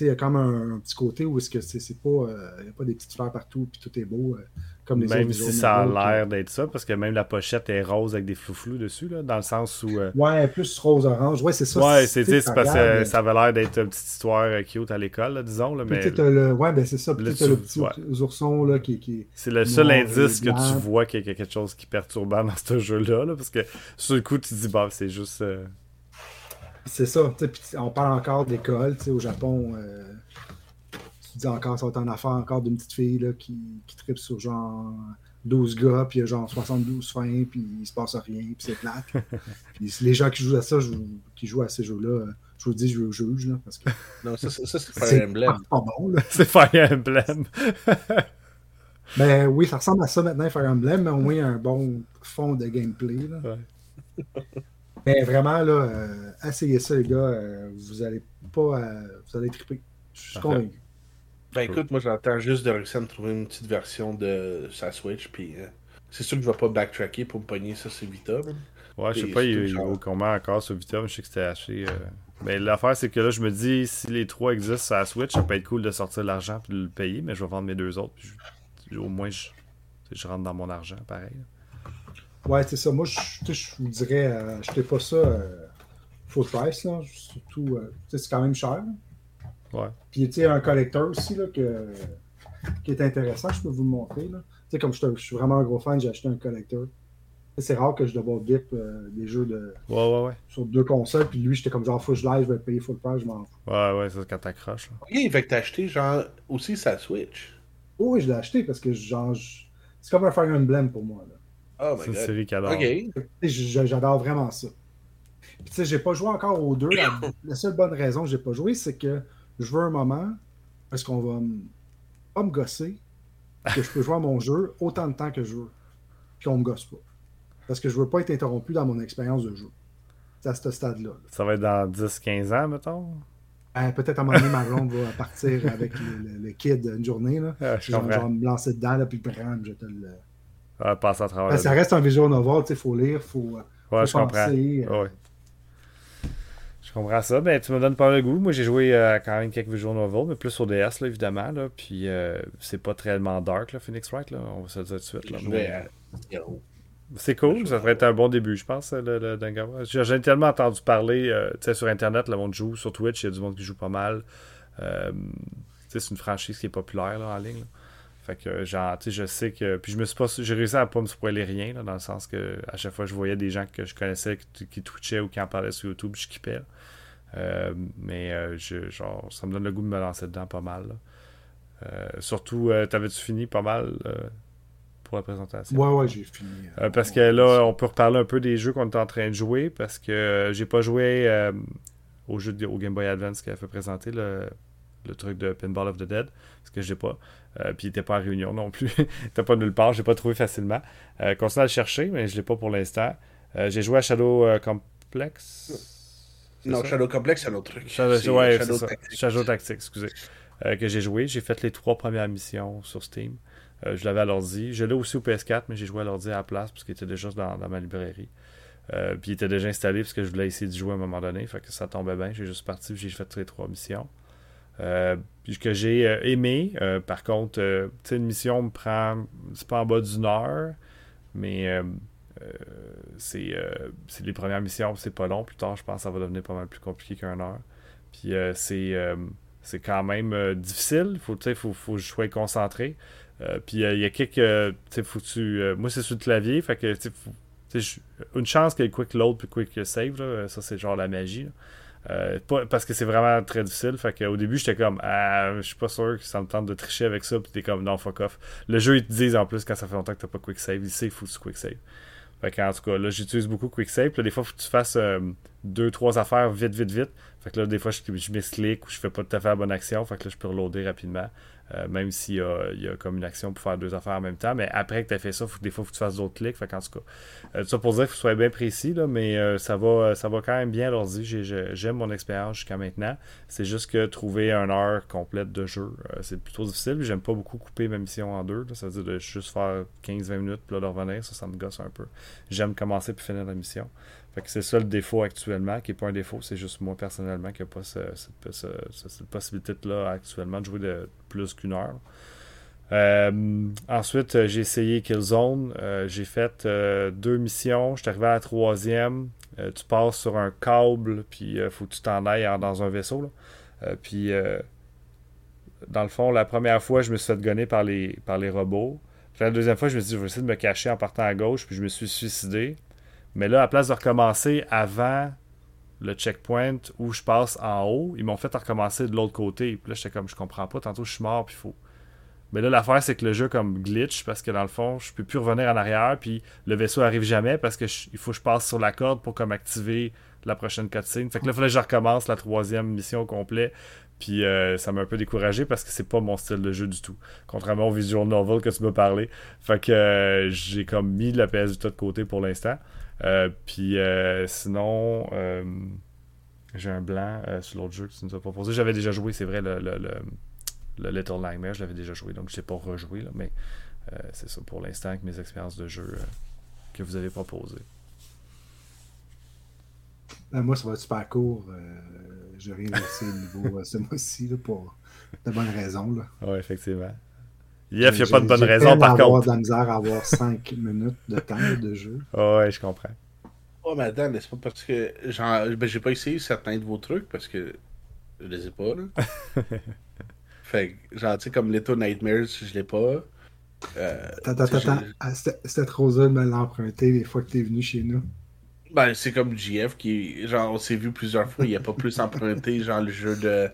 Il y a comme un, un, petit côté où est-ce que c'est pas, euh, il n'y a pas des petites fleurs partout puis tout est beau. Euh, comme les même si ça a l'air d'être ça, parce que même la pochette est rose avec des flou-flous dessus, là, dans le sens où. Euh, ouais, plus rose-orange. Ouais, c'est ça. Ouais, c'est parce que ça avait l'air d'être une petite histoire cute à l'école, disons. Là, mais... le... Ouais, ben c'est ça. Peut-être le petit ourson là, qui, qui C'est le seul indice que tu vois qu'il y a quelque chose qui est perturbant dans ce jeu-là, là, parce que sur le coup, tu te dis, bah, c'est juste. C'est ça. On parle encore d'école. Au Japon, euh, tu dis encore, ça va être en affaire encore d'une petite fille là, qui, qui tripe sur genre 12 gars, puis il y a genre 72 fins, puis il se passe rien, puis c'est plate. puis les gens qui jouent à ça, qui jouent à ces jeux-là, je vous dis, je juge. Là, parce que non, ça, ça c'est Fire Emblem. Pas, bon. C'est Fire Emblem. ben oui, ça ressemble à ça maintenant, Fire Emblem, mais au moins il y a un bon fond de gameplay. Là. Ouais. Mais vraiment, là, euh, essayez ça, les gars. Euh, vous allez pas. Euh, vous allez triper. Je suis convaincu. Ben écoute, moi j'attends juste de réussir à me trouver une petite version de sa Switch, puis c'est sûr que je vais pas backtracker pour me pogner ça sur Vita. Ouais, je sais pas, il, vaut combien encore sur Vita, mais je sais que c'était acheté. Mais l'affaire, c'est que là, je me dis, si les trois existent sur la Switch, ça peut être cool de sortir l'argent et de le payer, mais je vais vendre mes deux autres. au moins, je, je rentre dans mon argent, pareil. Ouais, c'est ça. Moi, je, je vous dirais, euh, achetez pas ça euh, full price, là. Surtout, euh, c'est quand même cher. Ouais. Puis, tu sais, un collecteur aussi, là, que, qui est intéressant, je peux vous le montrer, là. Tu sais, comme je, suis vraiment un gros fan, j'ai acheté un collecteur. C'est rare que je dois dip des jeux de, ouais, ouais, ouais. sur deux consoles. Puis lui, j'étais comme genre, faut que je live, je vais payer full price, je m'en fous. Ouais, ouais, c'est quand t'accroches. Ok, fait que t'as acheté genre aussi sa Switch. oui, je l'ai acheté parce que genre, c'est comme un Fire Emblem pour moi. Là. Oh c'est une série J'adore vraiment ça. Puis tu sais, j'ai pas joué encore aux deux. La, seule bonne raison que j'ai pas joué, c'est que je veux un moment parce qu'on va pas me gosser, que je peux jouer à mon jeu autant de temps que je veux. Puis on me gosse pas. Parce que je veux pas être interrompu dans mon expérience de jeu. C'est à ce stade-là. Ça va être dans 10-15 ans, mettons? Ben, peut-être à un moment donné, ma blonde va partir avec le, kid une journée. Là. Ah, je, vais me lancer dedans, là, puis bram, je te le à travers. Ben, ça reste un visual novel, il faut lire, il faut, ouais, je comprends. Euh. Je comprends ça. Ben, tu me donnes pas le goût. Moi, j'ai joué euh, quand même quelques visual novels, mais plus au DS, là, évidemment. Là, puis euh, c'est pas tellement dark, là, Phoenix Wright. Là, on va se le dire tout de suite. Là, C'est cool, ça devrait être un bon début, je pense, le, le J'ai tellement entendu parler sais sur Internet, le monde joue, sur Twitch, il y a du monde qui joue pas mal. c'est une franchise qui est populaire là, en ligne. Fait que, genre, tu sais, je sais que. Puis je me suis pas. J'ai réussi à pas me spoiler rien, là, dans le sens que à chaque fois je voyais des gens que je connaissais qui, qui twitchaient ou qui en parlaient sur YouTube, je kippais. Euh, mais euh, je, genre, ça me donne le goût de me lancer dedans pas mal. Euh, surtout, t'avais-tu fini pas mal pour la présentation? Ouais, ouais, j'ai fini. parce que là, on peut reparler un peu des jeux qu'on est en train de jouer parce que j'ai pas joué au jeu de, au Game Boy Advance a fait présenter le, le truc de Pinball of the Dead, parce que j'ai pas. Euh, puis il n'était pas à Réunion non plus. il n'était pas nulle part, j'ai pas trouvé facilement. Euh, continue à le chercher, mais je l'ai pas pour l'instant. Euh, j'ai joué à Shadow euh, Complex. Non, Shadow Complex, c'est un autre truc. Shadow, ouais, Shadow, Tactics. Shadow Tactics, excusez. que j'ai joué. J'ai fait les trois premières missions sur Steam. je l'avais à l'ordi. Je l'ai aussi au PS4, mais j'ai joué à l'ordi à la place parce qu'il était déjà dans, dans ma librairie. puis il était déjà installé parce que je voulais essayer de jouer à un moment donné. Fait que ça tombait bien. J'ai juste parti j'ai fait les trois missions. Euh, que j'ai euh, aimé. Euh, par contre, une mission me prend. C'est pas en bas d'une heure, mais c'est les premières missions, c'est pas long. Plus tard, je pense que ça va devenir pas mal plus compliqué qu'une heure. Puis c'est quand même difficile. Il faut, faut, faut que je sois concentré. puis il y a quelques. faut tu, moi, c'est sur le clavier. Fait que, une chance qu'il y ait quick load puis quick save. ça, c'est genre la magie. Euh, parce que c'est vraiment très difficile. Fait au début, j'étais comme, ah, je suis pas sûr que ça me tente de tricher avec ça. Puis t'es comme, non, fuck off. Le jeu, ils te disent en plus, quand ça fait longtemps que t'as pas quick save, il sait qu'il faut que tu quick save. Fait en tout cas, là, j'utilise beaucoup quick save. Là, des fois, faut que tu fasses euh, deux, trois affaires vite, vite, vite. Fait que là, des fois, je, je ou je fais pas tout à fait la bonne action. Fait que là, je peux reloader rapidement. Euh, même s'il y a, comme une action pour faire deux affaires en même temps. Mais après que tu as fait ça, faut, des fois, faut que tu fasses d'autres clics. Fait en tout cas, euh, ça pour dire qu'il faut soit bien précis, là, mais euh, ça, va, ça va quand même bien l'ordi. J'aime mon expérience jusqu'à maintenant. C'est juste que trouver une heure complète de jeu, c'est plutôt difficile. J'aime pas beaucoup couper ma mission en deux. Ça veut dire de juste faire 15-20 minutes puis là de revenir. Ça, ça me gosse un peu. J'aime commencer puis finir la mission c'est ça le défaut actuellement, qui n'est pas un défaut, c'est juste moi personnellement qui n'ai pas cette, possibilité-là actuellement de jouer de plus qu'une heure. Euh, ensuite, euh, j'ai essayé Killzone. Euh, j'ai fait deux missions. Je suis arrivé à la troisième. tu passes sur un câble, puis il faut que tu t'en ailles dans un vaisseau. puis, dans le fond, la première fois, je me suis fait gonner par les, par les robots. la deuxième fois, je me suis dit, je vais essayer de me cacher en partant à gauche, puis je me suis suicidé. Mais là, à place de recommencer avant le checkpoint où je passe en haut, ils m'ont fait recommencer de l'autre côté. Puis là, j'étais comme, je comprends pas, tantôt je suis mort, puis faut. Mais là, l'affaire, c'est que le jeu comme glitch, parce que dans le fond, je peux plus revenir en arrière, puis le vaisseau arrive jamais parce que il faut que je passe sur la corde pour comme activer la prochaine cutscene. Fait que là, il fallait que je recommence la troisième mission au complet. Puis euh, ça m'a un peu découragé parce que c'est pas mon style de jeu du tout. Contrairement au visual novel que tu m'as parlé. Fait que euh, j'ai comme mis la PS Vita de côté pour l'instant. Euh, puis euh, sinon, euh, j'ai un blanc sur l'autre jeu que tu nous as proposé. J'avais déjà joué, c'est vrai, le, le, le, Little Nightmare, je l'avais déjà joué, donc je ne l'ai pas rejoué, là, mais c'est ça pour l'instant avec mes expériences de jeu que vous avez proposées. Ben, moi, ça va être super court. je n'ai rien laissé au niveau ce mois-ci pour de bonnes raisons. Oui, effectivement. Yef, il n'y a pas de bonne raison, par contre. de la misère à avoir 5 minutes de temps de jeu. ouais, je comprends. Oh, mais attends, c'est pas parce que. Genre, ben, j'ai pas essayé certains de vos trucs parce que je les ai pas, là. fait que, genre, tu sais, comme Little Nightmares, je l'ai pas. Euh, attends, attends, attends. Ah, c'était trop dur de me l'emprunter les fois que t'es venu chez nous. Ben, c'est comme JF qui. Genre, on s'est vu plusieurs fois, il a pas plus emprunté, genre, le jeu de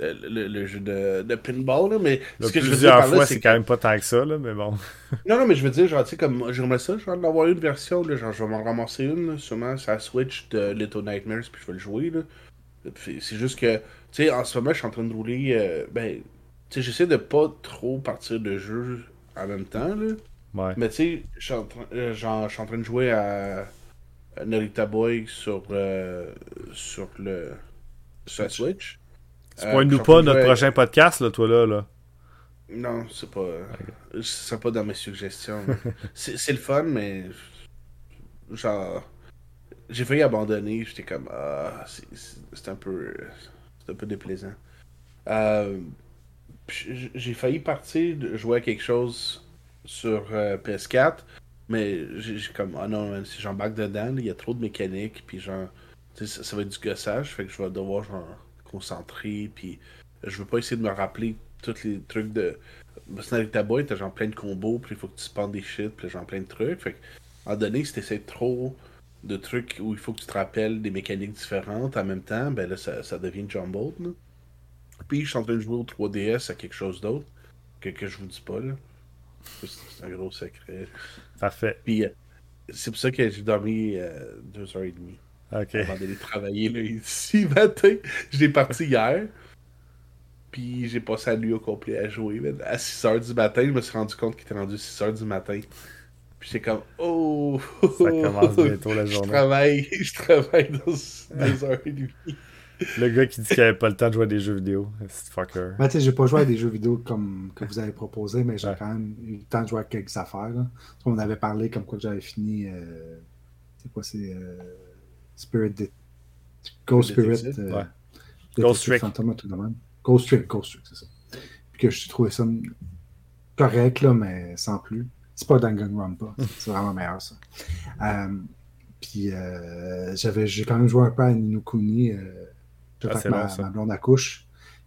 le, jeu de, de pinball, là, mais ce que je veux dire fois, c'est quand même pas tant que ça, là, mais bon. non, non, mais je veux dire, genre, tu sais, comme j'aimerais ça, genre, d'avoir une version, là, genre, je vais m'en ramasser une, sûrement, la Switch de Little Nightmares, puis je vais le jouer, là. C'est juste que, tu sais, en ce moment, je suis en train de rouler, euh, ben, tu sais, j'essaie de pas trop partir de jeu en même temps, là. Ouais. Mais tu sais, je suis en, euh, en, train de jouer à, Narita Boy sur, euh, sur le sur la Switch. Spoil-nous euh, pas notre prochain podcast, là, toi, là. là. Non, c'est pas. C'est pas dans mes suggestions. c'est le fun, mais. Genre. J'ai failli abandonner. J'étais comme. Ah, c'est un peu. C'est un peu déplaisant. Euh, j'ai failli partir de jouer à quelque chose sur euh, PS4. Mais j'ai comme. Ah non, si j'embarque dedans, il y a trop de mécanique. Puis genre. Ça, ça va être du gossage. Fait que je vais devoir genre concentré, puis je veux pas essayer de me rappeler tous les trucs de. Parce que avec ta boîte, t'as genre plein de combos, puis il faut que tu spawns des shit, puis genre plein de trucs. Fait que, en donné, si t'essaies trop de trucs où il faut que tu te rappelles des mécaniques différentes en même temps, ben là, ça, ça devient jumbled. Là. Puis je suis en train de jouer au 3DS à quelque chose d'autre, que, que je vous dis pas, là. C'est un gros secret. Parfait. Puis euh, c'est pour ça que j'ai dormi euh, deux heures et demie. OK. Avant d'aller travailler là, ici matin. Je l'ai parti hier. Puis j'ai passé la nuit au complet à jouer. À 6h du matin, je me suis rendu compte qu'il était rendu 6h du matin. Puis j'étais comme, oh! Ça commence bientôt la journée. Je travaille, je travaille dans deux heures et demie. Le gars qui dit qu'il avait pas le temps de jouer à des jeux vidéo. C'est fucker. Ben, tu sais, j'ai pas joué à des jeux vidéo comme que vous avez proposé, mais j'ai quand même eu le temps de jouer à quelques affaires. Là. On avait parlé comme quoi j'avais fini. Euh... C'est quoi, c'est. Euh... Spirit de... Ghost Spirit. Euh, Ghost Trick. Ghost Trick, Ghost Trick, c'est ça. Puis que je trouvais ça correct, là, mais sans plus. C'est pas Danganronpa. c'est vraiment meilleur, ça. Euh, puis euh, j'avais, j'ai quand même joué un peu à Ninokuni. Euh, ah, ma, ma, blonde accouche.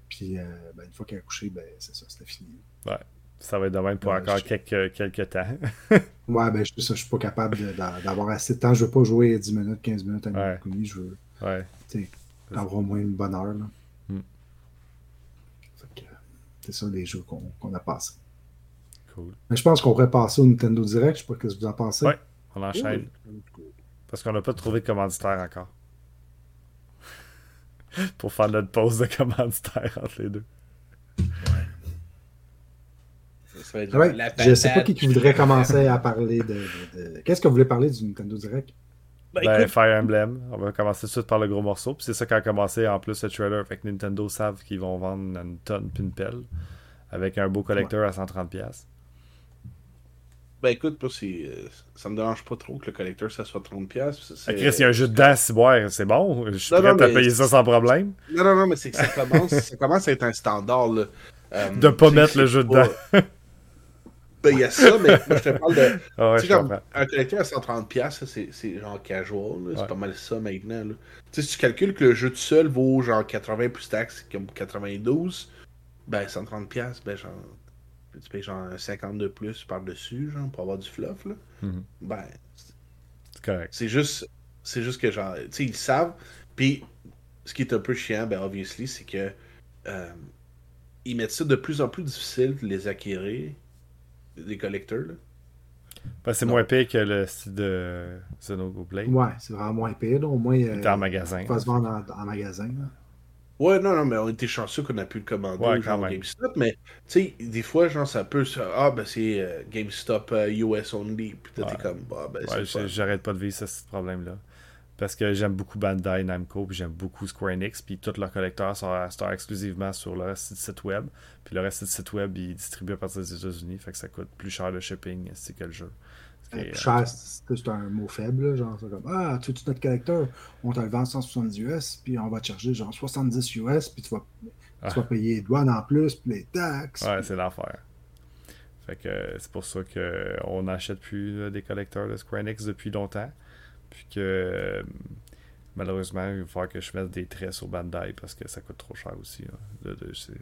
Puis ben, une fois qu'elle a couché, ben, c'est ça, c'était fini. Ouais. Ça va être de même pour encore quelques, quelques temps. ouais, ben, je, ça, je suis pas capable d'avoir assez de temps. Je veux pas jouer 10 minutes, 15 minutes à ouais. Je veux ouais. avoir au moins une bonne heure. Hmm. C'est ça les jeux qu'on a passés. Cool. Mais je pense qu'on pourrait passer au Nintendo Direct. Je sais pas ce que vous en pensez. Ouais, on enchaîne. Parce qu'on n'a pas trouvé de commanditaire encore. pour faire notre pause de commanditaire entre les deux. Ça va être Ah ouais, la je sais pas qui, qui voudrait commencer à parler de. de- de- Qu'est-ce que vous voulez parler du Nintendo Direct? Ben, Ben, Fire Emblem, on va commencer tout de suite par le gros morceau. Puis c'est ça qui a commencé en plus le trailer. Fait que Nintendo savent qu'ils vont vendre une tonne puis une pelle. Avec un beau collecteur à 130$. ben écoute, moi, euh, ça me dérange pas trop que le collecteur, ça soit 30$. c'est- Ah, Chris, il y a un jeu dedans, si boire, c'est bon. Je suis Non, prêt non, à mais- payer ça sans problème. Non, non, non, mais c'est que ça commence, ça commence à être un standard. Là. Euh, De pas mettre le jeu pas- dedans. Ben, il y a ça, mais moi, je te parle de. Ah ouais, tu je sais, comme un collecteur à 130$, ça, c'est, c'est genre casual. là. C'est pas mal ça maintenant. Là. Tu sais, si tu calcules que le jeu tout seul vaut genre 80 plus taxes, comme 92, ben 130$, ben genre. Tu payes genre 50 de plus par-dessus, genre, pour avoir du fluff. Là. Mhm. Ben, C'est correct. c'est juste, c'est juste que genre, tu sais, ils savent. Puis, ce qui est un peu chiant, ben, obviously, c'est que euh, ils mettent ça de plus en plus difficile de les acquérir, les collecteurs. Là. Ben, c'est Non. moins pire que le style de Xenogo Blade. Ouais, c'est vraiment moins pire. là. Au moins, Il euh, en magasin. il va se vendre en, en magasin. là. Ouais, non, non, mais on était chanceux qu'on a pu le commander Ouais, genre quand même. GameStop, mais tu sais, des fois, genre, ça peut se. Ah, ben c'est euh, GameStop euh, US only, puis Ouais. t'es comme, bah, ben Ouais, pas. j'arrête pas de vivre ce, ce problème-là. Parce que j'aime beaucoup Bandai Namco, puis j'aime beaucoup Square Enix, puis tous leurs collecteurs sont, sont exclusivement sur le reste du site web. Puis le reste du site web, ils distribuent à partir des États-Unis, fait que ça coûte plus cher le shipping que le jeu. Euh, est, plus cher, c'est un mot faible. genre, c'est comme Ah, tu tu notre collecteur, on te le vend 170 US, puis on va te charger genre 70 US, puis tu vas, Ah. tu vas payer les douanes en plus, puis les taxes. Ouais, c'est l'enfer. Fait que euh, c'est pour ça qu'on n'achète plus euh, des collecteurs de Square Enix depuis longtemps. Puis que euh, malheureusement, il va falloir que je mette des traits sur Bandai parce que ça coûte trop cher aussi. là. De-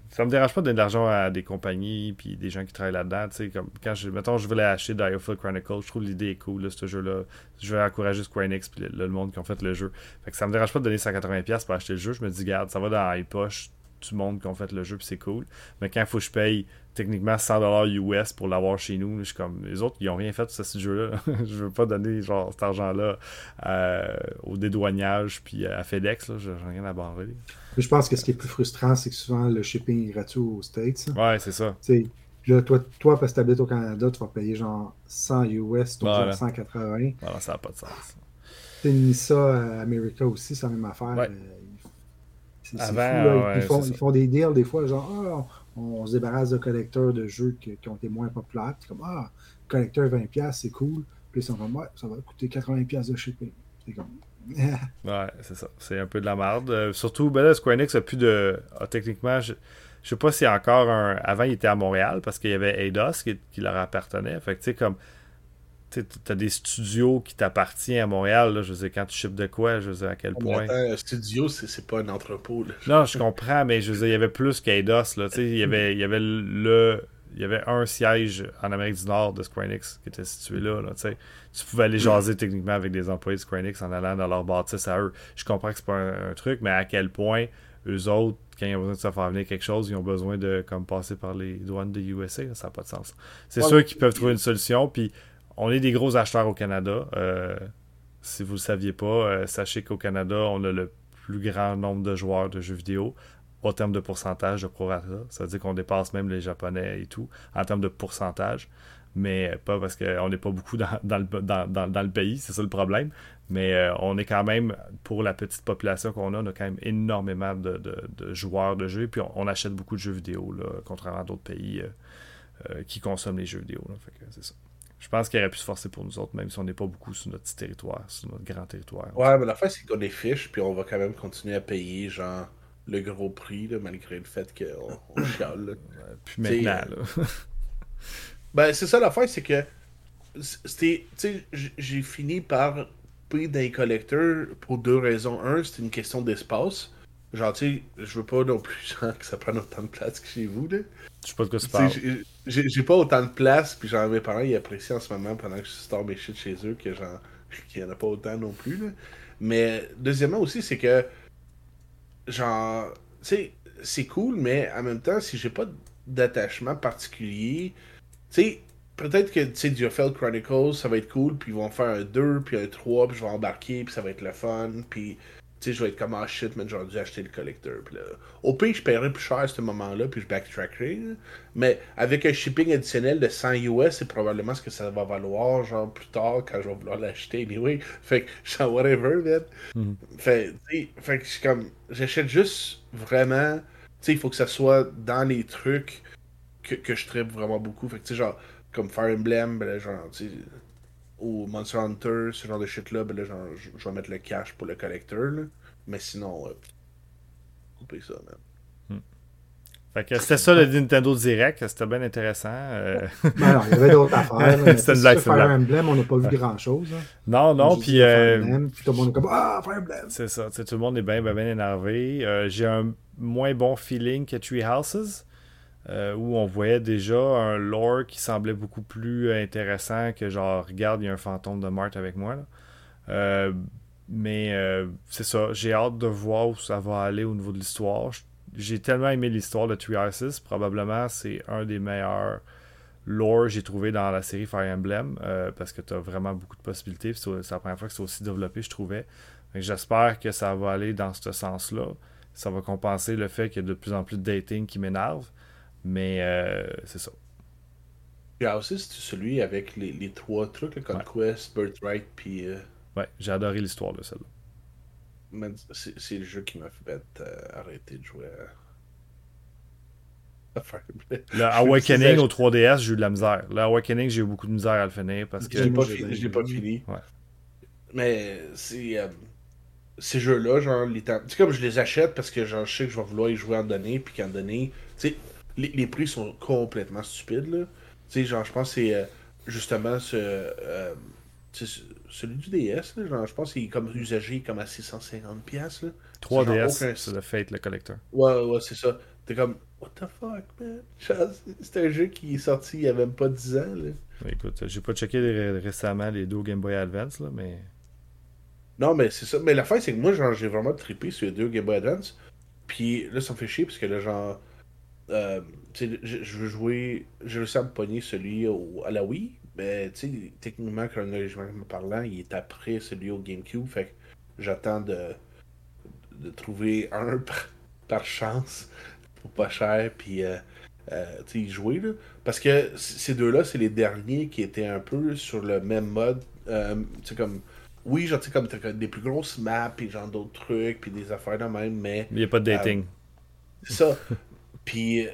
ça me dérange pas de donner de l'argent à des compagnies puis des gens qui travaillent là-dedans. Comme quand je, mettons, je voulais acheter Diofield Chronicles, je trouve l'idée est cool, là, ce jeu-là. Je vais encourager Square Enix puis le, le monde qui ont fait le jeu. Fait que ça me dérange pas de donner 180$ pour acheter le jeu. Je me dis, garde, ça va dans les poches du monde qui ont fait le jeu puis c'est cool. Mais quand il faut que je paye techniquement 100$ US pour l'avoir chez nous, je suis comme les autres, ils ont rien fait pour ce jeu-là. je veux pas donner genre cet argent-là euh, au dédouanage puis à FedEx. J'ai rien à barrer. Je pense que ce qui est plus frustrant, c'est que souvent le shipping est gratuit aux States. hein. Ouais, c'est ça. Là, toi, toi, parce que tu habites au Canada, tu vas payer genre 100 US, donc Voilà. genre 180. Voilà, ça n'a pas de sens. T'as mis ça à America aussi, c'est la même affaire. Ouais. euh, C'est fou, là. Ils- ouais, font, ils font des deals des fois, genre, ah, on, on se débarrasse de collecteurs de jeux qui, qui ont été moins populaires. Puis comme, ah, collecteur 20$, c'est cool. Puis ils sont comme, ouais, ça va coûter 80$ de shipping. C'est comme, Ouais, c'est ça. C'est un peu de la merde. Euh, surtout, ben là, Square Enix a plus de. ah, techniquement, je, je sais pas si encore un. Avant, il était à Montréal parce qu'il y avait Eidos qui, qui leur appartenait. Fait que, tu sais, comme. Tu as des studios qui t'appartiennent à Montréal. Là, je veux dire, quand tu ships de quoi, je veux dire, à quel Mais point? attends, un studio, c'est c'est pas un entrepôt. Là. Non, je comprends, mais je veux dire, il y avait plus qu'Eidos. Il y avait, il y avait le. Il y avait un siège en Amérique du Nord de Square Enix qui était situé là. là tu pouvais aller jaser techniquement avec des employés de Square Enix en allant dans leur bâtisse à eux. Je comprends que c'est pas un, un truc, mais à quel point eux autres, quand ils ont besoin de se faire venir quelque chose, ils ont besoin de comme passer par les douanes de USA. là, ça n'a pas de sens. C'est Ouais, sûr qu'ils peuvent trouver une solution. Puis on est des gros acheteurs au Canada. Euh, si vous ne le saviez pas, euh, sachez qu'au Canada, on a le plus grand nombre de joueurs de jeux vidéo au terme de pourcentage de prorata. Ça veut dire qu'on dépasse même les Japonais et tout en termes de pourcentage. Mais pas parce qu'on n'est pas beaucoup dans, le, pays, c'est ça le problème. Mais euh, on est quand même, pour la petite population qu'on a, on a quand même énormément de, joueurs de jeux. Puis on, achète beaucoup de jeux vidéo, là, contrairement à d'autres pays euh, euh, qui consomment les jeux vidéo. c'est ça. Je pense qu'il aurait pu se forcer pour nous autres, même si on n'est pas beaucoup sur notre petit territoire, sur notre grand territoire. Ouais, mais l'affaire, c'est qu'on est fiche, puis on va quand même continuer à payer, genre, le gros prix, là, malgré le fait qu'on on chiale. là. Puis maintenant, là. Ben, c'est ça l'affaire, c'est que c'était. Tu sais, j'ai fini par payer d'un collecteur pour deux raisons. Un, c'était une question d'espace. Genre, tu sais, je veux pas non plus genre, que ça prenne autant de place que chez vous, là. Je sais pas de quoi tu parles. J'ai- pas autant de place, puis genre, mes parents, ils apprécient en ce moment pendant que je store mes shit chez eux, que genre, qu'il y en a pas autant non plus, là. Mais, deuxièmement aussi, c'est que, genre, tu sais, c'est cool, mais en même temps, si j'ai pas d'attachement particulier, tu sais, peut-être que, tu sais, Diofield Chronicles, ça va être cool, puis ils vont faire un 2, puis un 3, puis je vais embarquer, puis ça va être le fun, puis, tu sais, je vais être comme ah shit, mais j'aurais dû acheter le collector. Puis là, au pire, je paierais plus cher à ce moment-là, puis je backtrackerai. Mais avec un shipping additionnel de 100 US, c'est probablement ce que ça va valoir, genre plus tard, quand je vais vouloir l'acheter. Anyway, fait que, genre, whatever, man. Mhm. Fait, fait que je suis comme, j'achète juste vraiment, tu sais, il faut que ça soit dans les trucs que, que je tripe vraiment beaucoup. Fait que, tu sais, genre, comme Fire Emblem, ben là, genre, tu sais, ou Monster Hunter, ce genre de shit-là, ben là, genre, je vais mettre le cash pour le collector, là. Mais sinon, euh, coupez ça, man. Fait que c'était ça le Nintendo Direct, c'était bien intéressant. euh. Mais alors, il y avait d'autres affaires. C'était une c'est blague, Fire. Emblem, on n'a pas vu grand-chose. hein. Non, non, puis euh, Emblem, puis tout le monde est comme Ah, Fire Emblem! c'est ça, tu sais, tout le monde est bien, bien, bien énervé. Euh, J'ai un moins bon feeling que Tree Houses, euh, où on voyait déjà un lore qui semblait beaucoup plus intéressant que genre, regarde, il y a un fantôme de Mart avec moi. là. Euh, mais euh, c'est ça, j'ai hâte de voir où ça va aller au niveau de l'histoire. J'ai tellement aimé l'histoire de Houses, probablement c'est un des meilleurs lore j'ai trouvé dans la série Fire Emblem, parce que tu as vraiment beaucoup de possibilités. C'est la première fois que c'est aussi développé, je trouvais. J'espère que ça va aller dans ce sens-là. Ça va compenser le fait qu'il y a de plus en plus de dating qui m'énerve. Mais euh, c'est ça. Puis aussi, c'est celui avec les, les trois trucs, le Conquest, Birthright, puis. euh, Ouais, j'ai adoré l'histoire de celle-là. c'est c'est le jeu qui m'a fait euh, arrêter de jouer à. Le Awakening au 3DS, j'ai eu de la misère. Le Awakening, j'ai eu beaucoup de misère à le finir parce que. Je l'ai pas, fini- j'ai- je l'ai pas fini. Ouais. Mais c'est. euh, ces jeux-là, genre, les temps- tu sais, comme je les achète parce que genre, je sais que je vais vouloir y jouer en donné, puis qu'en donné, tu sais, les, les prix sont complètement stupides, là. Tu sais, genre, je pense que c'est euh, justement ce. euh, ce- celui du DS, là, genre, je pense qu'il est comme usagé comme à 650$, piastres, là. C'est genre 3DS, aucun- c'est le Fate, le collector. Ouais, ouais, c'est ça. T'es comme, what the fuck, man? C'est un jeu qui est sorti il y a même pas 10 ans, là. Écoute, j'ai pas checké ré- récemment les deux Game Boy Advance, là, mais. Non, mais c'est ça. Mais l'affaire, c'est que moi, genre, j'ai vraiment trippé sur les deux Game Boy Advance. Puis là, ça me fait chier parce que là, genre, euh, je, veux jouer. J'ai réussi à me pogner celui au- à la Wii. Mais, techniquement, chronologiquement parlant, il est après celui au GameCube. Fait que j'attends de, de trouver un par, par chance pour pas cher. Puis, euh, euh, y jouer, là. Parce que ces deux-là, c'est les derniers qui étaient un peu sur le même mode. Euh, tu sais, comme. Oui, genre, tu sais, comme des plus grosses maps, puis genre d'autres trucs, puis des affaires de même, mais. Il n'y a pas de dating. C'est ça. Puis euh,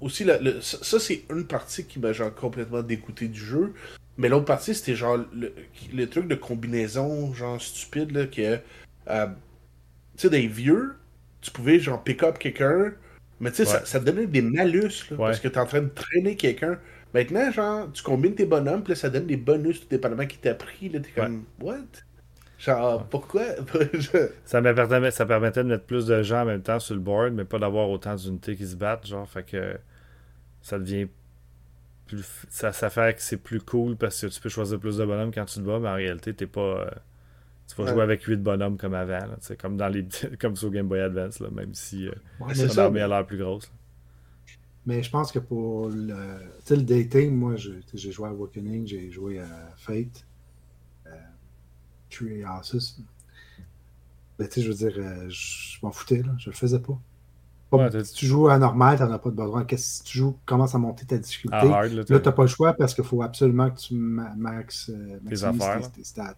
aussi, le- le- ça, c'est une partie qui m'a genre complètement dégoûté du jeu. Mais l'autre partie, c'était genre le, le truc de combinaison, genre stupide, là, que. euh, tu sais, des vieux, tu pouvais genre pick up quelqu'un, mais tu sais, ça, Ouais. ça te donnait des malus, là, Ouais. parce que t'es en train de traîner quelqu'un. Maintenant, genre, tu combines tes bonhommes, puis là, ça donne des bonus tout dépendamment qui t'a pris, là, t'es comme, what? Genre, pourquoi? Ça, me permettait, ça permettait de mettre plus de gens en même temps sur le board, mais pas d'avoir autant d'unités qui se battent, genre, fait que ça devient plus. Ça, ça fait que c'est plus cool parce que tu peux choisir plus de bonhommes quand tu te bats, mais en réalité, t'es pas. euh, tu vas Ouais. jouer avec 8 bonhommes comme avant, là, comme dans les comme sur Game Boy Advance, là, même si euh, Ouais, ça, armée mais- a l'air plus grosse. là. mais je pense que pour le, le dating, moi, j'ai joué à Awakening, j'ai joué à Fate, euh, Tree Houses. Ben, tu sais, je veux dire, euh, je m'en foutais, là, je le faisais pas. Ouais, si tu joues à normal, t'en as pas de besoin. Si tu joues, commences à monter ta difficulté. À hard, là, t'as- pas le choix parce qu'il faut absolument que tu ma- max, euh, maximises affaires, tes, tes stats.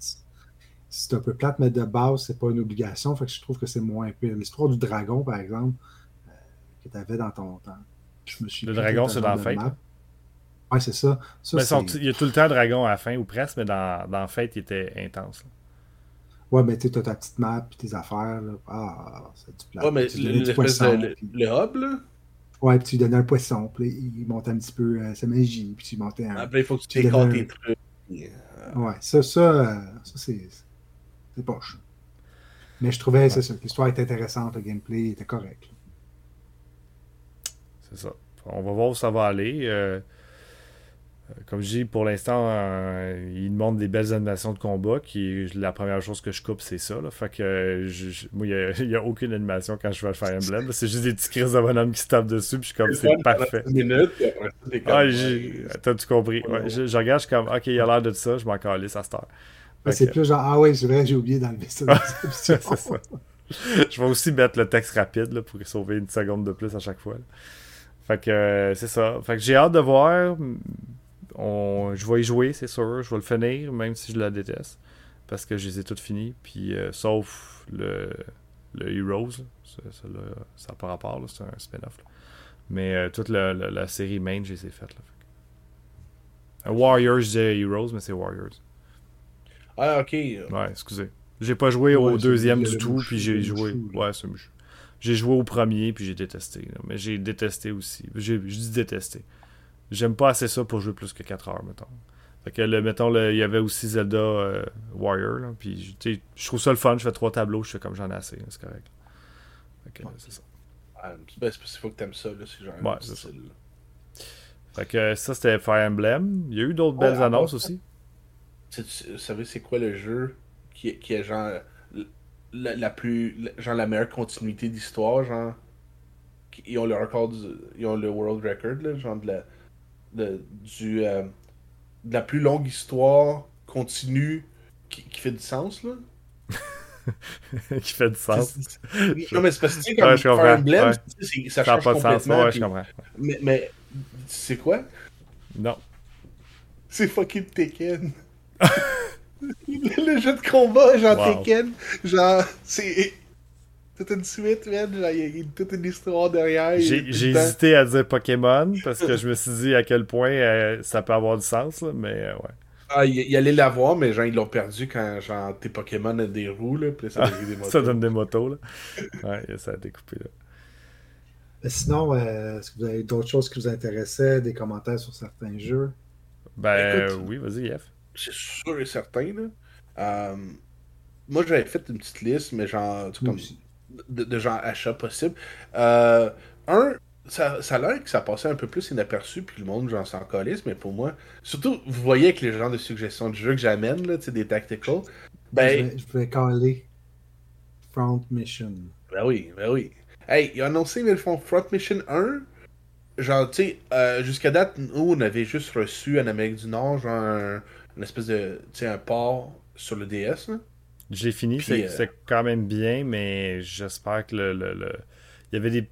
C'est un peu plate, mais de base, c'est pas une obligation. Fait que je trouve que c'est moins pire. L'histoire du dragon, par exemple, euh, que tu avais dans ton temps. Je me suis Le dragon, c'est dans Fate. Ouais, c'est ça. Ça, Mais il y a tout le temps dragon à la fin, ou presque, mais dans, dans Fate, il était intense. là. Ouais, mais tu as ta petite map puis tes affaires. Là. Ah, c'est du plat. Ouais, mais l'espèce de. Puis- le hub, là? Ouais, puis tu lui donnais un poisson. Puis il montait un petit peu euh, sa magie. Puis tu montais un. Après, il faut que tu décores tes trucs. euh, Ouais, ça, ça, euh, ça c'est. C'est poche. Mais je trouvais, c'est ça, que l'histoire était intéressante, le gameplay était correct. là. C'est ça. On va voir où ça va aller. euh, comme je dis, pour l'instant, euh, il montre des belles animations de combat. Qui, la première chose que je coupe, c'est ça. Là. Fait que euh, je- je- moi, il n'y a, aucune animation quand je joue à Fire Emblem. C'est juste des petits crises de bonhomme qui se tapent dessus. Puis je suis comme, c'est parfait. 10 minutes, puis après ça, t'es comme, Ah, j'ai- T'as-tu compris? Ouais, je, je regarde, je suis comme, ok, il a l'air de ça, je m'en calisse à cette heure. c'est plus genre, ah ouais, c'est vrai, j'ai oublié d'enlever ça. c'est ça. Je vais aussi mettre le texte rapide là, pour sauver une seconde de plus à chaque fois. Fait que euh, c'est ça. Fait que j'ai hâte de voir. On... Je vais y jouer, c'est sûr. Je vais le finir, même si je la déteste. Parce que je les ai toutes finies. Puis, euh, sauf le, le Heroes. Ça n'a pas rapport, c'est un spin-off. Mais euh, toute la, série main, je les ai faites. Là. Warriors, j'ai Heroes, mais c'est Warriors. Ah, ok. Ouais, excusez. J'ai pas joué au deuxième du tout, puis j'ai joué. Ouais, c'est J'ai joué au premier, puis j'ai détesté. Mais j'ai détesté aussi. J'ai dis détesté. J'aime pas assez ça pour jouer plus que 4 heures, mettons. Fait que, le, mettons, il y avait aussi Zelda euh, Warrior, là, puis je trouve ça le fun. Je fais trois tableaux, je fais comme j'en ai assez, c'est correct. Fait que, c'est ça. Ah, ben, c'est parce qu'il faut que t'aimes ça, là, c'est genre ouais, c'est ça. Fait que ça, c'était Fire Emblem. Il y a eu d'autres belles annonces aussi. Tu, tu savez, c'est quoi le jeu qui, qui est genre la, plus genre la meilleure continuité d'histoire genre? Ils ont le record ils ont le world record là, genre de la de, du euh, de la plus longue histoire continue qui, qui fait du sens là qui fait du sens. Non, mais c'est parce que, tu sais, comme ouais, Fire Emblem, ouais. ça change pas de sens. Ouais, je comprends. Mais, mais c'est quoi? Non. C'est fucking Tekken. le jeu de combat, genre Tekken, genre, c'est toute une suite, man. Genre, il y a toute une histoire derrière. J'ai hésité à dire Pokémon parce que je me suis dit à quel point euh, ça peut avoir du sens, là, mais euh, ouais. Ah, il, allait l'avoir, mais genre, ils l'ont perdu quand genre, tes Pokémon ont des roues, là, puis ça, des motos. ça donne des motos, là. Ouais, ça a découpé, là. sinon, euh, est-ce que vous avez d'autres choses qui vous intéressaient, des commentaires sur certains jeux? Ben oui, vas-y, F c'est sûr et certain. Là. Euh, moi, j'avais fait une petite liste, mais genre, comme, de, de, genre achats possibles. Euh, un, ça, ça a l'air que ça passait un peu plus inaperçu, puis le monde, genre, s'en calisse, mais pour moi, surtout, vous voyez avec les genres de suggestions de jeux que j'amène, là, des tacticals. Ben, je vais, caler Front Mission. Ben oui, ben oui. Hey, ils ont annoncé, mais le font Front Mission 1, genre, tu sais, euh, jusqu'à date, nous, on avait juste reçu en Amérique du Nord, genre, une espèce de, tu sais, un port sur le DS. J'ai fini, c'est euh, quand même bien, mais j'espère que le, le, Il y avait des,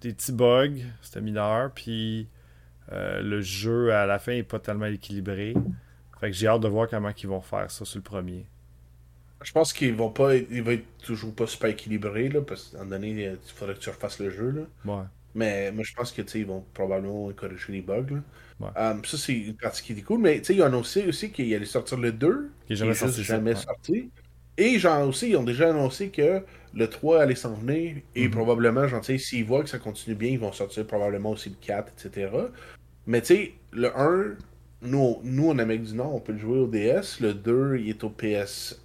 des petits bugs, c'était mineur, puis euh, le jeu à la fin est pas tellement équilibré. Fait que j'ai hâte de voir comment ils vont faire ça sur le premier. Je pense qu'ils vont pas il va être toujours pas super équilibré là, parce qu'à un moment donné, il faudrait que tu refasses le jeu là. Ouais. Mais moi je pense que ils vont probablement corriger les bugs. Là. Um, ça, c'est une partie qui est cool. Mais ils ont annoncé aussi qu'il allait sortir le 2, qui n'est jamais, jamais sorti. Et genre aussi, ils ont déjà annoncé que le 3 allait s'en venir. Et mm-hmm. probablement, genre, s'ils voient que ça continue bien, ils vont sortir probablement aussi le 4, etc. Mais tu sais, le 1, nous, nous, en Amérique du Nord, on peut le jouer au DS. Le 2, il est au PS.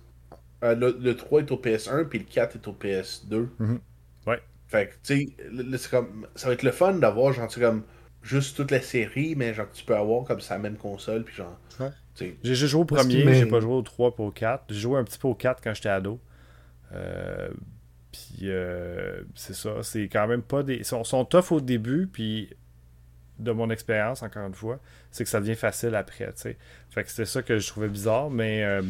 Euh, le, 3 est au PS1, puis le 4 est au PS2. Mm-hmm. Ouais. Fait que, tu sais, ça va être le fun d'avoir, genre, comme juste toute la série, mais genre tu peux avoir comme ça même console, puis genre. J'ai joué au premier, j'ai pas joué au 3 pour au 4. J'ai joué un petit peu au 4 quand j'étais ado. Euh, puis euh, c'est ça, c'est quand même pas des. Ils sont, sont tough au début, puis de mon expérience, encore une fois, c'est que ça devient facile après, tu sais. Fait que c'était ça que je trouvais bizarre, mais euh,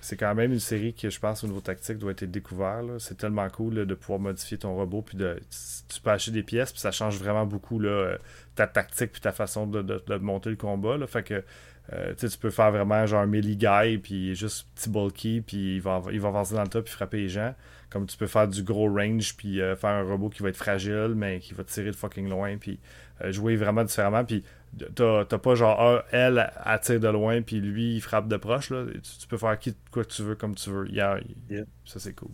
c'est quand même une série qui, je pense, au niveau tactique, doit être découvert. C'est tellement cool de pouvoir modifier ton robot, puis de, tu peux acheter des pièces, puis ça change vraiment beaucoup là, ta tactique, puis ta façon de, monter le combat. Là. Fait que euh, tu peux faire vraiment genre un melee guy, puis juste petit bulky, puis il va, il va avancer dans le top, puis frapper les gens. Comme tu peux faire du gros range, puis euh, faire un robot qui va être fragile, mais qui va tirer de fucking loin, puis euh, jouer vraiment différemment. Puis t'as pas genre ah, elle attire de loin puis lui il frappe de proche là. Tu, peux faire qui, quoi que tu veux comme tu veux. Ça c'est cool.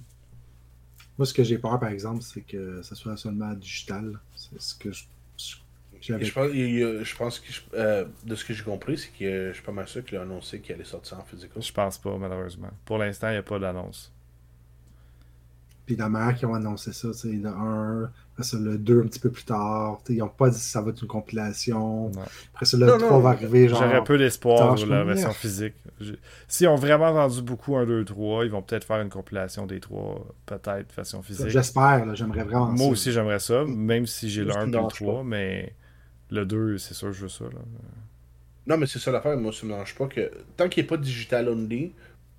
Moi ce que j'ai peur par exemple c'est que ça soit seulement digital. C'est ce que je, je, pense, que euh, de ce que j'ai compris c'est que je suis pas mal sûr qu'il a annoncé qu'il allait sortir en physique. Je pense pas malheureusement. Pour l'instant il n'y a pas d'annonce. Puis la manière qu'ils ont annoncé ça, c'est le 1, après ça le 2 un petit peu plus tard. Ils n'ont pas dit si ça va être une compilation. Après ça, le 3 va arriver. J'aurais peu d'espoir sur la version physique. S'ils ont vraiment vendu beaucoup 1, 2, 3, ils vont peut-être faire une compilation des 3, peut-être, version physique. J'espère, j'aimerais vraiment Moi aussi, j'aimerais ça, même si j'ai le 1, 2, 3, mais le 2, c'est sûr, je veux ça. Là. Non, mais c'est ça l'affaire, moi, ça me dérange pas que. Tant qu'il n'est pas digital only,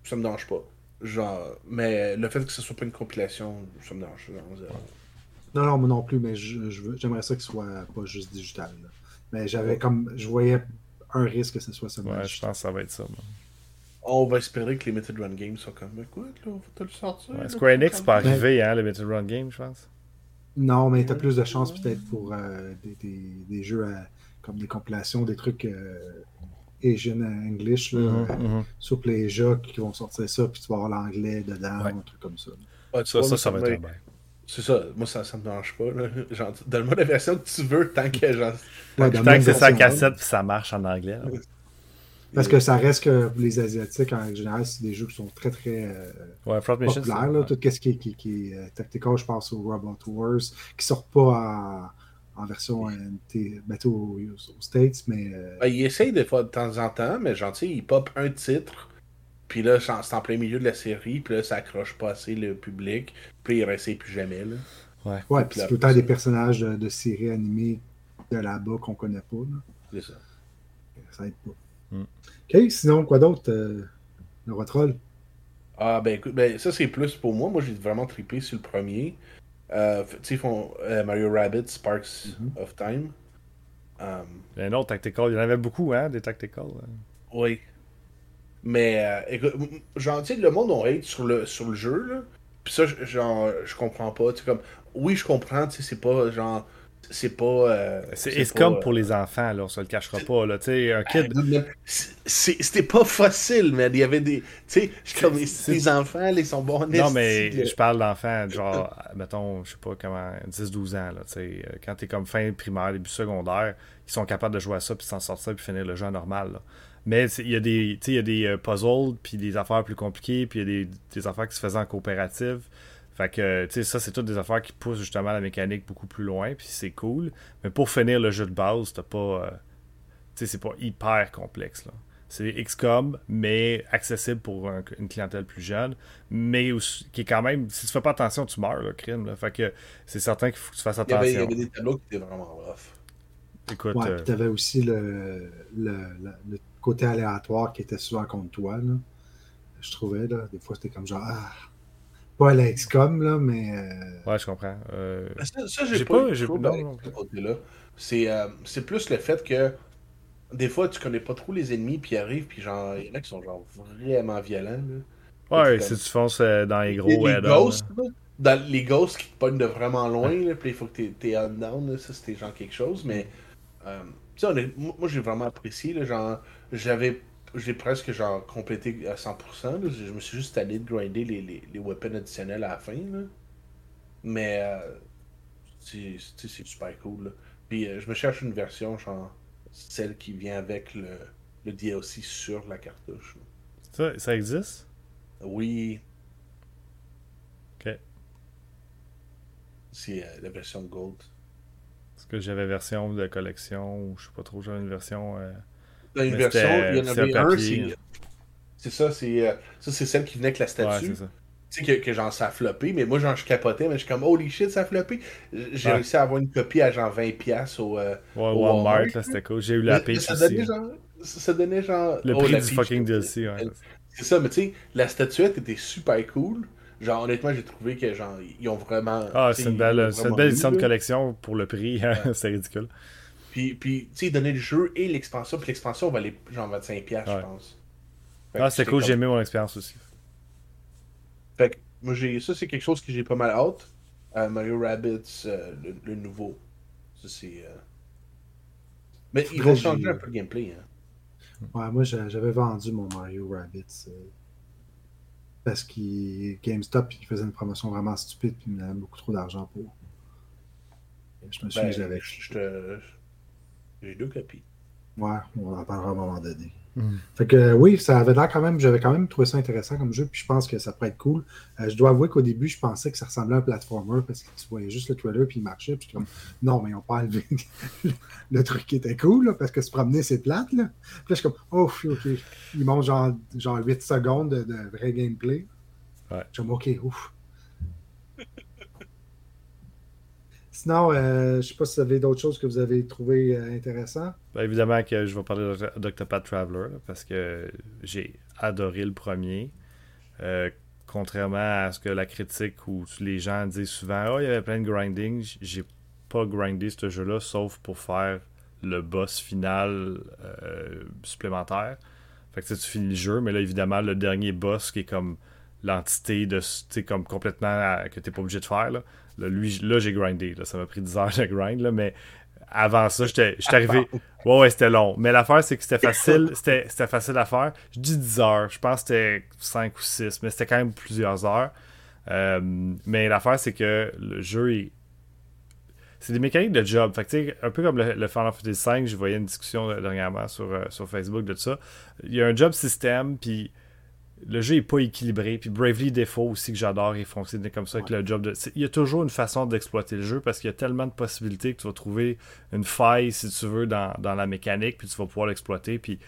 ça me dérange pas. Genre, mais le fait que ce soit pas une compilation, ça me dérange. Genre, non, non, moi non plus, mais j'aimerais je, j'aimerais ça que ce soit pas juste digital. Là. Mais j'avais comme. Je voyais un risque que ce soit seulement. Ouais, je pense que ça va être ça. On va espérer que les Limited Run Games sont comme. Écoute, là, on va te le sortir. Ouais, Square Enix pas arriver, hein, les Limited Run Games, je pense. Non, mais t'as plus de chance peut-être pour euh, des, des, des, jeux comme des compilations, des trucs euh, Asian English, là, mm -hmm, sur Playja qui vont sortir ça, puis tu vas avoir l'anglais dedans, un truc comme ça. ça, ça, ça, va être bien. C'est ça, moi ça, ça me dérange pas. Donne-moi la version que tu veux tant que genre. tant que c'est sa cassette puis ça marche en anglais. Parce que ça reste que les Asiatiques, en général, c'est des jeux qui sont très très euh, ouais, populaires. Là, Tout ce qui est, qui, qui est euh, tactical, je pense au Robot Wars, qui sort pas en, en version NT, aux, aux, States, mais. Euh... Ben, il essaye des fois de temps en temps, mais gentil, il pop un titre puis là, c'est en plein milieu de la série, puis là, ça accroche pas assez le public, puis il réessaye plus jamais. Là. Ouais, ouais puis c'est tout le temps des personnages de, de séries animées de là-bas qu'on connaît pas. C'est ça. Ça aide pas. Mm. Ok, sinon, quoi d'autre, euh, le roi troll? Ah, ben écoute, ben, ça c'est plus pour moi. Moi, j'ai vraiment trippé sur le premier. Euh, tu sais, ils font euh, Mario Rabbit, Sparks mm-hmm. of Time. Um, il y a un autre tactical. Il y en avait beaucoup, hein, des tactical. Oui. Mais, euh, écoute, genre, tu sais, le monde, on hate sur le, sur le jeu, là. Puis ça, genre, je comprends pas. Tu comme, oui, je comprends, tu sais, c'est pas, genre, c'est pas. Euh, c'est comme pour les enfants, là, on se le cachera pas, là. Tu sais, un kid. C'était pas facile, mais il y avait des. Tu sais, comme les enfants, ils sont bons Non, mais je parle d'enfants, genre, mettons, je sais pas comment, 10-12 ans, là. Tu sais, quand t'es comme fin primaire, début secondaire, ils sont capables de jouer à ça, puis s'en sortir, puis finir le jeu normal, là. Mais il y a des, y a des euh, puzzles, puis des affaires plus compliquées, puis il y a des, des, affaires qui se faisaient en coopérative. Fait que, tu sais, ça, c'est toutes des affaires qui poussent justement la mécanique beaucoup plus loin, puis c'est cool. Mais pour finir le jeu de base, t'as pas. Euh, tu sais, c'est pas hyper complexe, là. C'est XCOM, mais accessible pour une clientèle plus jeune, mais qui est quand même, si tu fais pas attention, tu meurs, le crime. Là. Fait que c'est certain qu'il faut que tu fasses attention. Il y avait, il y avait des tableaux qui étaient vraiment rough. Écoute, ouais, euh... tu avais aussi le, le, le, côté aléatoire qui était souvent contre toi. Là. Je trouvais, là, des fois, c'était comme genre, ah, pas à la XCOM, là, mais. Euh... Ouais, je comprends. Euh... Ça, ça j'ai pas, j'ai pas. C'est, euh, c'est plus le fait que des fois, tu connais pas trop les ennemis, puis ils arrivent, puis genre, il y en a qui sont genre vraiment violents. Là. Ouais, si tu fonces euh, dans les gros les, les ghosts, dans les ghosts qui te pognent de vraiment loin, là, puis il faut que tu es on-down, ça c'était genre quelque chose, mais. Euh, moi, j'ai vraiment apprécié, là, genre, j'avais j'ai presque genre complété à 100%. Là. Je me suis juste allé de grinder les, les, les, weapons additionnels à la fin. Là. Mais euh, c'est super cool. Là. Puis euh, je me cherche une version, genre celle qui vient avec le, le DLC sur la cartouche. Ça, ça existe? Oui. Ok. C'est euh, la version Gold. Que j'avais version de collection ou je sais pas trop, j'avais une version. Euh, dans une version, il y en avait un, c'est ça, c'est euh, ça c'est celle qui venait avec la statue. Ouais, tu sais que, que genre ça a floppé, mais moi genre je capotais, mais je suis comme holy shit ça a floppé. J'ai ouais. réussi à avoir une copie à genre 20$ au, euh, ouais, au Walmart. Walmart là, c'était cool. J'ai eu la pitch ça donnait genre, ça donnait genre. Le oh, prix du fucking DLC, ouais. C'est ça, mais tu sais, la statuette était super cool. Genre, honnêtement, j'ai trouvé que genre, ils ont vraiment. Ah, c'est une belle, une belle édition de collection pour le prix. c'est ridicule. Puis, puis tu sais, donner le jeu et l'expansion. Puis l'expansion va aller genre 25$, ouais. je pense. Fait ah, c'est cool, comme... j'ai aimé mon expérience aussi. Fait que moi, j'ai ça, c'est quelque chose que j'ai pas mal hâte. Euh, Mario Rabbids, euh, le, le, nouveau. Ça, c'est. Euh... Mais il va changer un peu le gameplay. Hein. Ouais, moi, j'avais vendu mon Mario Rabbids. Parce que GameStop il faisait une promotion vraiment stupide puis il me donnait beaucoup trop d'argent pour. Je me suis ben, j'avais. J'ai deux copies. Ouais, on en parlera à un moment donné. Mm. Fait que oui, ça avait l'air quand même, j'avais quand même trouvé ça intéressant comme jeu, puis je pense que ça pourrait être cool. Euh, je dois avouer qu'au début, je pensais que ça ressemblait à un platformer parce que tu voyais juste le trailer puis il marchait, puis comme non, mais pas enlevé le truc qui était cool là, parce que se promener c'est plate. Là. Puis là, je suis comme oh, ok, ils montent genre, genre 8 secondes de, de vrai gameplay. Ouais. Je suis comme ok, ouf. Sinon, euh, je sais pas si vous avez d'autres choses que vous avez trouvé euh, intéressantes. Ben, évidemment que je vais parler d'Octopath Traveler parce que j'ai adoré le premier. Euh, contrairement à ce que la critique ou les gens disent souvent, oh, il y avait plein de grinding, j'ai pas grindé ce jeu-là sauf pour faire le boss final supplémentaire. Fait que tu finis le jeu, mais là, évidemment, le dernier boss qui est comme l'entité de comme complètement que t'es pas obligé de faire là, Là, lui, là, j'ai grindé. Ça m'a pris 10 heures de grind, là, mais avant ça, j'étais arrivé. Ouais, ouais, c'était long. Mais l'affaire, c'est que c'était facile. C'était facile à faire. Je dis 10 heures. Je pense que c'était 5 ou 6, mais c'était quand même plusieurs heures. Euh, mais l'affaire, c'est que le jeu est. C'est des mécaniques de job. Fait un peu comme le, Final Fantasy V, je voyais une discussion dernièrement sur, euh, sur Facebook de ça. Il y a un job système, puis le jeu est pas équilibré. Puis Bravely Default aussi que j'adore, il fonctionne comme ça avec le job de. Il y a toujours une façon d'exploiter le jeu parce qu'il y a tellement de possibilités que tu vas trouver une faille si tu veux dans, la mécanique, puis tu vas pouvoir l'exploiter. Puis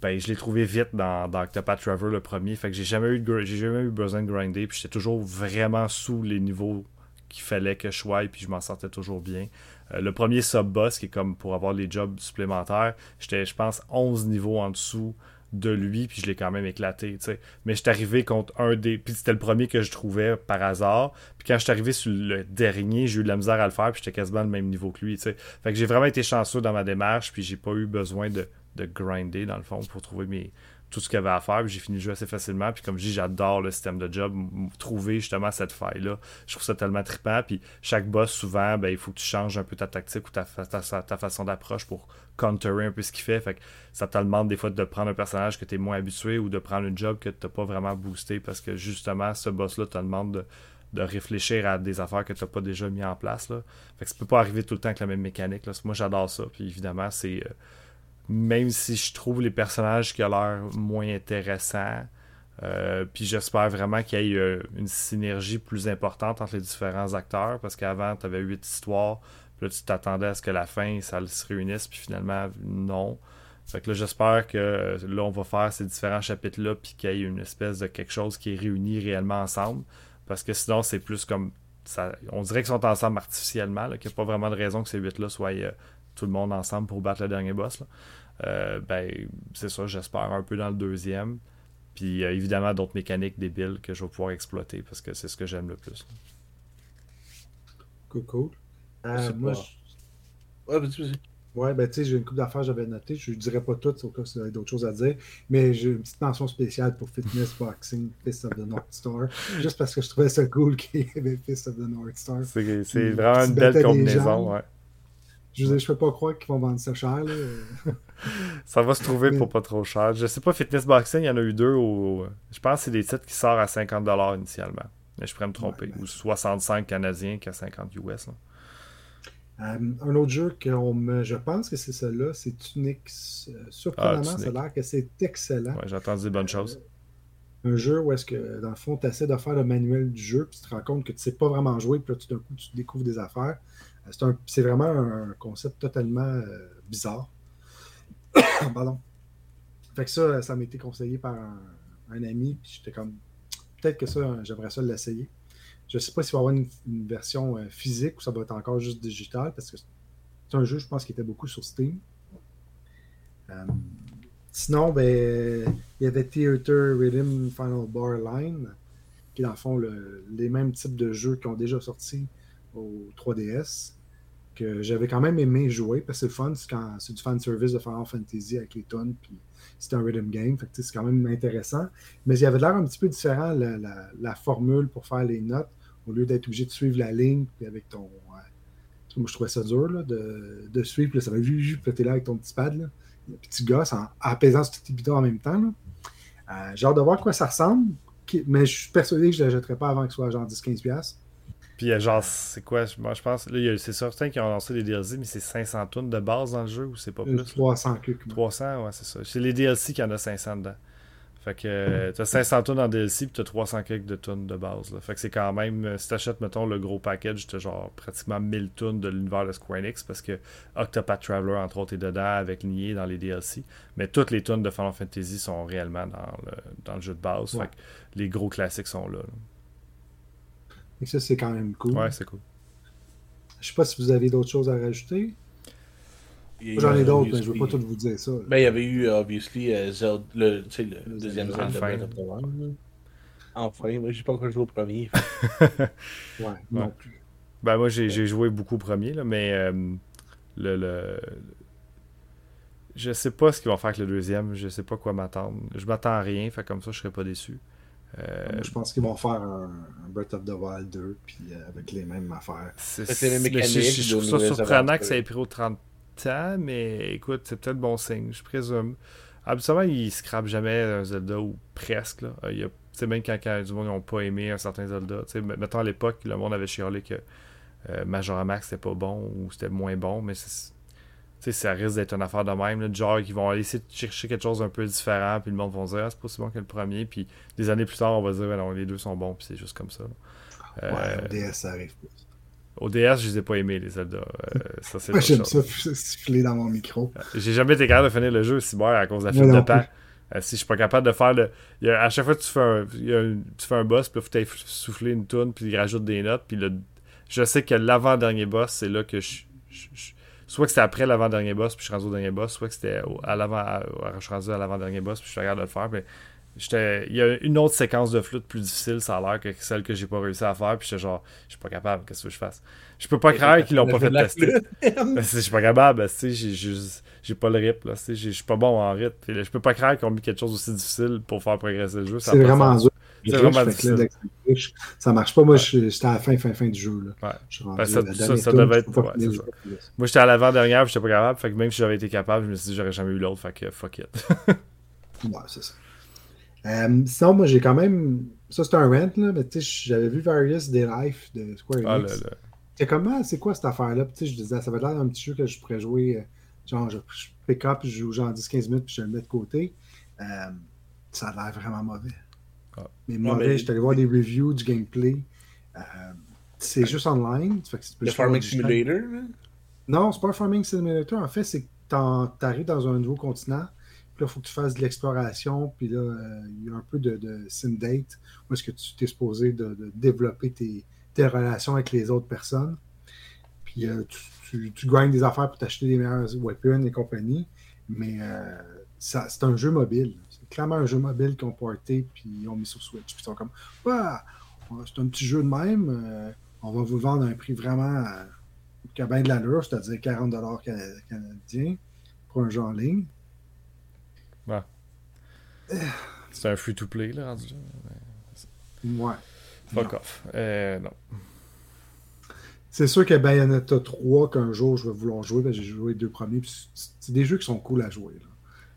ben, je l'ai trouvé vite dans, dans Octopath Traveler le premier. Fait que j'ai jamais eu j'ai jamais eu besoin de grinder. Puis j'étais toujours vraiment sous les niveaux qu'il fallait que je sois, puis je m'en sortais toujours bien. Euh, le premier sub-boss, qui est comme pour avoir les jobs supplémentaires, j'étais, je pense, 11 niveaux en dessous de lui, puis je l'ai quand même éclaté, tu sais. Mais je suis arrivé contre un des... Puis c'était le premier que je trouvais par hasard. Puis quand je suis arrivé sur le dernier, j'ai eu de la misère à le faire, puis j'étais quasiment le même niveau que lui, tu sais. Fait que j'ai vraiment été chanceux dans ma démarche, puis j'ai pas eu besoin de, de grinder, dans le fond, pour trouver mes, tout ce qu'il y avait à faire. J'ai fini le jeu assez facilement. Puis comme je dis, j'adore le système de job. Trouver justement cette faille-là. Je trouve ça tellement trippant. Puis chaque boss, souvent, ben, il faut que tu changes un peu ta tactique ou ta, ta, façon d'approche pour counterer un peu ce qu'il fait. Fait que ça te demande des fois de prendre un personnage que tu es moins habitué ou de prendre un job que tu n'as pas vraiment boosté parce que justement, ce boss-là te demande de, réfléchir à des affaires que tu n'as pas déjà mis en place. Là. Fait que ça peut pas arriver tout le temps avec la même mécanique. Là. Moi, j'adore ça. Puis évidemment, c'est. Euh, même si je trouve les personnages qui ont l'air moins intéressants. Euh, puis j'espère vraiment qu'il y ait euh, une synergie plus importante entre les différents acteurs parce qu'avant, tu avais huit histoires. Puis là, tu t'attendais à ce que la fin, ça se réunisse. Puis finalement, non. Fait que là, j'espère que euh, là, on va faire ces différents chapitres-là. Puis qu'il y ait une espèce de quelque chose qui est réuni réellement ensemble. Parce que sinon, c'est plus comme. On dirait qu'ils sont ensemble artificiellement. Qu'il n'y a pas vraiment de raison que ces huit-là soient tout le monde ensemble pour battre le dernier boss. Euh, ben, c'est ça, j'espère un peu dans le deuxième. Puis euh, évidemment, d'autres mécaniques débiles que je vais pouvoir exploiter parce que c'est ce que j'aime le plus. Cool, cool. Euh, moi, Ouais, Ouais, ben tu sais, j'ai une coupe d'affaires j'avais noté. Je ne dirais pas toutes, au cas où vous avez d'autres choses à dire. Mais j'ai une petite mention spéciale pour Fitness Boxing, Fist of the North Star. juste parce que je trouvais ça cool qu'il y avait Fist of the North Star. C'est vraiment une belle combinaison, ouais. Je ne peux pas croire qu'ils vont vendre ça cher. ça va se trouver pour pas trop cher. Je sais pas, Fitness Boxing, il y en a eu deux. Au... Je pense que c'est des titres qui sortent à 50$ initialement. Mais je pourrais me tromper. Ben, ou 65 canadiens qu'à 50 US. Euh, un autre jeu que me... je pense que c'est celui-là, c'est Tunix. Euh, surprenamment, ah, ça a l'air que c'est excellent. Ouais, j'ai entendu des bonnes choses. Un jeu où est-ce que, dans le fond, tu essaies de faire le manuel du jeu, puis tu te rends compte que tu sais pas vraiment jouer, puis là, tout d'un coup, tu découvres des affaires. C'est vraiment un concept totalement euh, bizarre. Pardon. Fait que ça, ça m'a été conseillé par un, ami, puis j'étais comme, peut-être que ça, j'aimerais ça l'essayer. Je sais pas s'il va y avoir une, version euh, physique ou ça va être encore juste digital, parce que c'est un jeu, je pense, qui était beaucoup sur Steam. Euh, sinon, ben, il y avait Theater Rhythm Final Bar Line, qui est dans le fond les mêmes types de jeux qui ont déjà sorti au 3DS j'avais quand même aimé jouer parce que c'est fun, c'est du fan service de Final Fantasy avec les tonnes, puis c'est un rhythm game, c'est quand même intéressant. Mais il y avait l'air un petit peu différent la, formule pour faire les notes, au lieu d'être obligé de suivre la ligne, puis avec ton. moi, je trouvais ça dur de, suivre, puis ça va puis t'es là avec ton petit pad, là, le petit gosse, en, apaisant ce petit bidon en même temps. Euh, j'ai hâte de voir quoi ça ressemble, mais je suis persuadé que je ne la jetterai pas avant que ce soit genre 10-15$. Puis genre, c'est quoi? Moi, je pense. Là, c'est certains qui ont lancé les DLC, mais c'est 500 tonnes de base dans le jeu ou c'est pas plus 300 300, ouais, c'est ça. C'est les DLC qui en a 500 dedans. Fait que tu as 500 tonnes en DLC puis as 300 quelques de tonnes de base. Là. Fait que c'est quand même, euh, si t'achètes, mettons, le gros package, t'as genre pratiquement 1000 tonnes de l'univers de Square Enix parce que Octopath Traveler, entre autres, est dedans avec Nier dans les DLC. Mais toutes les tonnes de Final Fantasy sont réellement dans le, dans le jeu de base. Fait que les gros classiques sont là. Et ça, c'est quand même cool. Ouais, c'est cool. Je sais pas si vous avez d'autres choses à rajouter. J'en ai d'autres, mais je obviously- veux pas tout vous dire ça. là. Ben, il y avait eu, obviously, euh, Zelda, le, deuxième Zelda. Enfin. Wild, là. Enfin, moi, j'ai pas encore joué au premier. Ouais, non plus. Ben moi j'ai joué beaucoup au premier, là, mais euh, le, le. Je sais pas ce qu'ils vont faire avec le deuxième, je sais pas quoi m'attendre. Je m'attends à rien, fait comme ça je serais pas déçu. Euh, Moi, je pense qu'ils vont faire un, un Breath of the Wild 2, puis euh, avec les mêmes affaires. c'est les je- mécaniques, je, trouve ça surprenant que ça ait pris au 30 ans, mais écoute, c'est peut-être bon signe, je présume. Absolument, ils scrapent jamais un Zelda ou presque. Là. Euh, Il y a, même quand, quand du monde n'ont pas aimé un certain Zelda. Tu sais, mettons à l'époque, le monde avait chialé que euh, Majora Max c'était pas bon ou c'était moins bon, mais c'est- sais, ça risque d'être une affaire de même. Là, genre qu'ils vont essayer de chercher quelque chose d'un peu différent, puis le monde va dire ah, c'est pas si bon que le premier, puis des années plus tard, on va dire Ben non, les deux sont bons, puis c'est juste comme ça. Euh, Ouais, au DS, ça arrive plus. au DS, je les ai pas aimés, les Zelda. Euh, ça, c'est Moi, j'aime ça siffler dans mon micro. J'ai jamais été capable de finir le jeu bon à cause de la file de temps. Euh, si je suis pas capable de faire le. il a- à chaque fois que tu fais un, il y a un- tu fais un boss, puis là, faut souffler une toune, puis il rajoute des notes, puis le, je sais que l'avant-dernier boss, c'est là que je. je- je- soit que c'était après l'avant-dernier boss, puis je suis rendu au dernier boss, soit que c'était à l'avant. à- je suis rendu à l'avant-dernier boss, puis je suis de le faire, mais. j'étais- Il y a une autre séquence de flûte plus difficile, ça a l'air, que celle que j'ai pas réussi à faire, puis j'étais genre, je suis pas capable, qu'est-ce que je fasse? Je peux pas croire qu'ils l'ont pas fait La tester. flûte. Ben, je suis pas capable, tu sais, j'ai juste- j'ai pas le rythme, là, je suis pas bon en rythme. Puis là, je peux pas croire qu'ils ont mis quelque chose aussi difficile pour faire progresser le jeu. C'est vraiment dur. C'est vraiment difficile. là, Ça marche pas. Moi, je- j'étais à la fin, fin, fin du jeu. Là. Ouais. Je Ben, ça- la ça- ça tour, devait être- ouais, ça. Moi, j'étais à l'avant-dernière, puis j'étais pas capable. Fait que même si j'avais été capable, je me suis dit, j'aurais jamais eu l'autre. Fait que fuck it. Ouais, c'est ça. Euh, sinon, moi, j'ai quand même. Ça, c'est un rent, là, mais tu sais, j'avais vu Various Day Life de Square Ah, Enix. là, là. C'est comment, c'est quoi cette affaire-là? Puis, tu sais, je disais, ça va l'air d'un petit jeu que je pourrais jouer. euh, Genre, je, je pick up, je joue genre 10-15 minutes, puis je le mets de côté. Euh, ça a l'air vraiment mauvais. Ah. Mais mauvais, mais- j'étais allé voir des reviews du gameplay. Euh, c'est juste online. fait que tu peux Le Farming. Simulator. Non, c'est pas un farming simulator. En fait, c'est que t'en- t'arrives dans un nouveau continent. Puis là, il faut que tu fasses de l'exploration. Puis là, euh, il y a un peu de, de sim date où est-ce que tu t'es supposé de, de développer tes, tes relations avec les autres personnes. Puis euh, tu, tu, tu grindes des affaires pour t'acheter des meilleurs weapons et compagnie. Mais euh, ça- c'est un jeu mobile. Clairement un jeu mobile qu'ils ont porté puis ils ont mis sur Switch. Puis ils sont comme, Ah, c'est un petit jeu de même. euh, on va vous vendre à un prix vraiment euh, qui a bien de l'allure, c'est-à-dire 40 canadiens pour un jeu en ligne. C'est un free-to-play, là, rendu. Ouais. Fuck Non. off. Euh, non. C'est sûr que Bayonetta 3, qu'un jour je vais vouloir jouer, j'ai joué les deux premiers. c'est- C'est des jeux qui sont cool à jouer. là.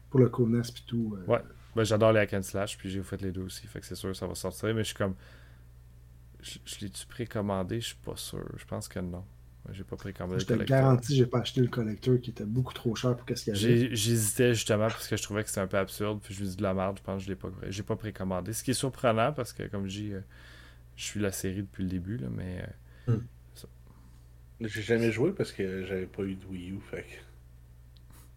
Pour le coolness et tout. euh, Ouais. Ben, j'adore les hack and slash, puis j'ai fait les deux aussi. Fait que c'est sûr que ça va sortir, mais je suis comme. Je, je l'ai-tu précommandé? Je suis pas sûr. Je pense que non. J'ai pas précommandé Je le te le collector. garantis, j'ai pas acheté le collecteur qui était beaucoup trop cher pour qu'est-ce qu'il y avait. J'hésitais justement parce que je trouvais que c'était un peu absurde. Puis je me dis de la merde, je pense que je l'ai pas, j'ai pas précommandé. Ce qui est surprenant parce que, comme je dis, euh, je suis la série depuis le début, là, mais euh, J'ai jamais joué parce que j'avais pas eu de Wii U. Fait que...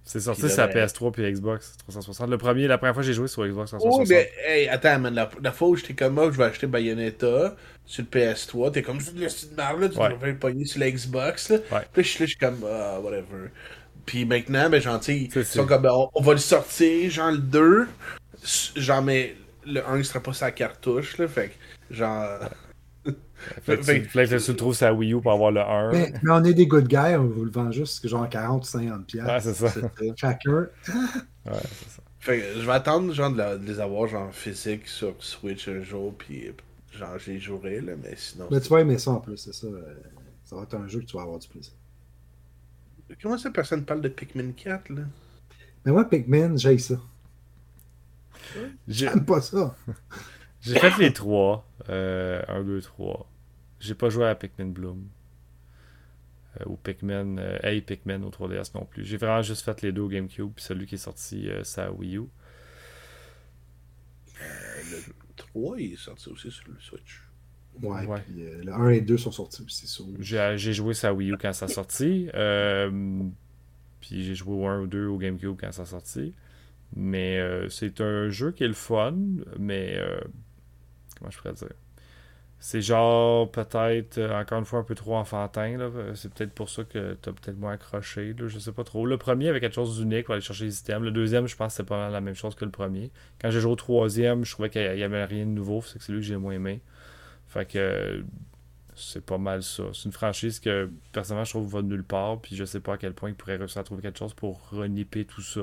c'est sorti sur la ben- PS3 puis Xbox 360. Le premier, la première fois que j'ai joué sur Xbox 360. Oh, mais hey, attends, man, la, la fois où j'étais comme moi, je vais acheter Bayonetta sur le PS3, t'es comme, c'est de la petite merde, là, tu Ouais. devrais le pogner sur la Xbox, là. Ouais. Puis là, je suis là, je suis comme, ah, whatever. Puis maintenant, ben, C'est ils sont comme, ben, on, on va le sortir, genre, le 2, genre, mais le 1 il sera pas sa cartouche, là, fait que, genre, Fait que tu, le trouves sur la Wii U pour avoir le 1. Mais, mais on est des good guys, on vous le vend juste genre 40 ou 50 piastres. Ouais, c'est ça. c'est ça. Chacun. Ouais, c'est ça. Fait que je vais attendre, genre, de, la- de les avoir, genre, physique sur Switch un jour, puis, genre, je les jouerai, là, mais sinon. Mais tu vas aimer ça en plus, c'est ça. euh, Ça va être un jeu que tu vas avoir du plaisir. Comment ça, personne parle de Pikmin 4, là? Mais moi, Pikmin, j'aille ça. J'ai J'aime pas ça. j'ai fait les trois. Euh, 1, 2, 3. J'ai pas joué à Pikmin Bloom. Euh, ou Pikmin. Euh, hey Pikmin au 3DS non plus. J'ai vraiment juste fait les deux au GameCube. Puis celui qui est sorti, euh, c'est à Wii U. Le 3, il est sorti aussi sur le Switch. Ouais, Ouais. puis euh, le 1 et 2 sont sortis aussi sur J'ai j'ai joué ça à Wii U quand ça a sorti. Euh, puis j'ai joué au 1 ou 2 au GameCube quand ça a sorti. Mais euh, c'est un jeu qui est le fun, mais euh, comment je pourrais dire? C'est genre peut-être euh, encore une fois un peu trop enfantin. là. C'est peut-être pour ça que t'as peut-être moins accroché. Là. Je sais pas trop. Le premier avait quelque chose d'unique pour aller chercher les items. Le deuxième, je pense que c'était pas mal la même chose que le premier. Quand j'ai joué au troisième, je trouvais qu'il y avait rien de nouveau. C'est que c'est lui que j'ai moins aimé. Fait que c'est pas mal ça. C'est une franchise que personnellement je trouve va de nulle part. Puis je sais pas à quel point ils pourraient réussir à trouver quelque chose pour renipper tout ça.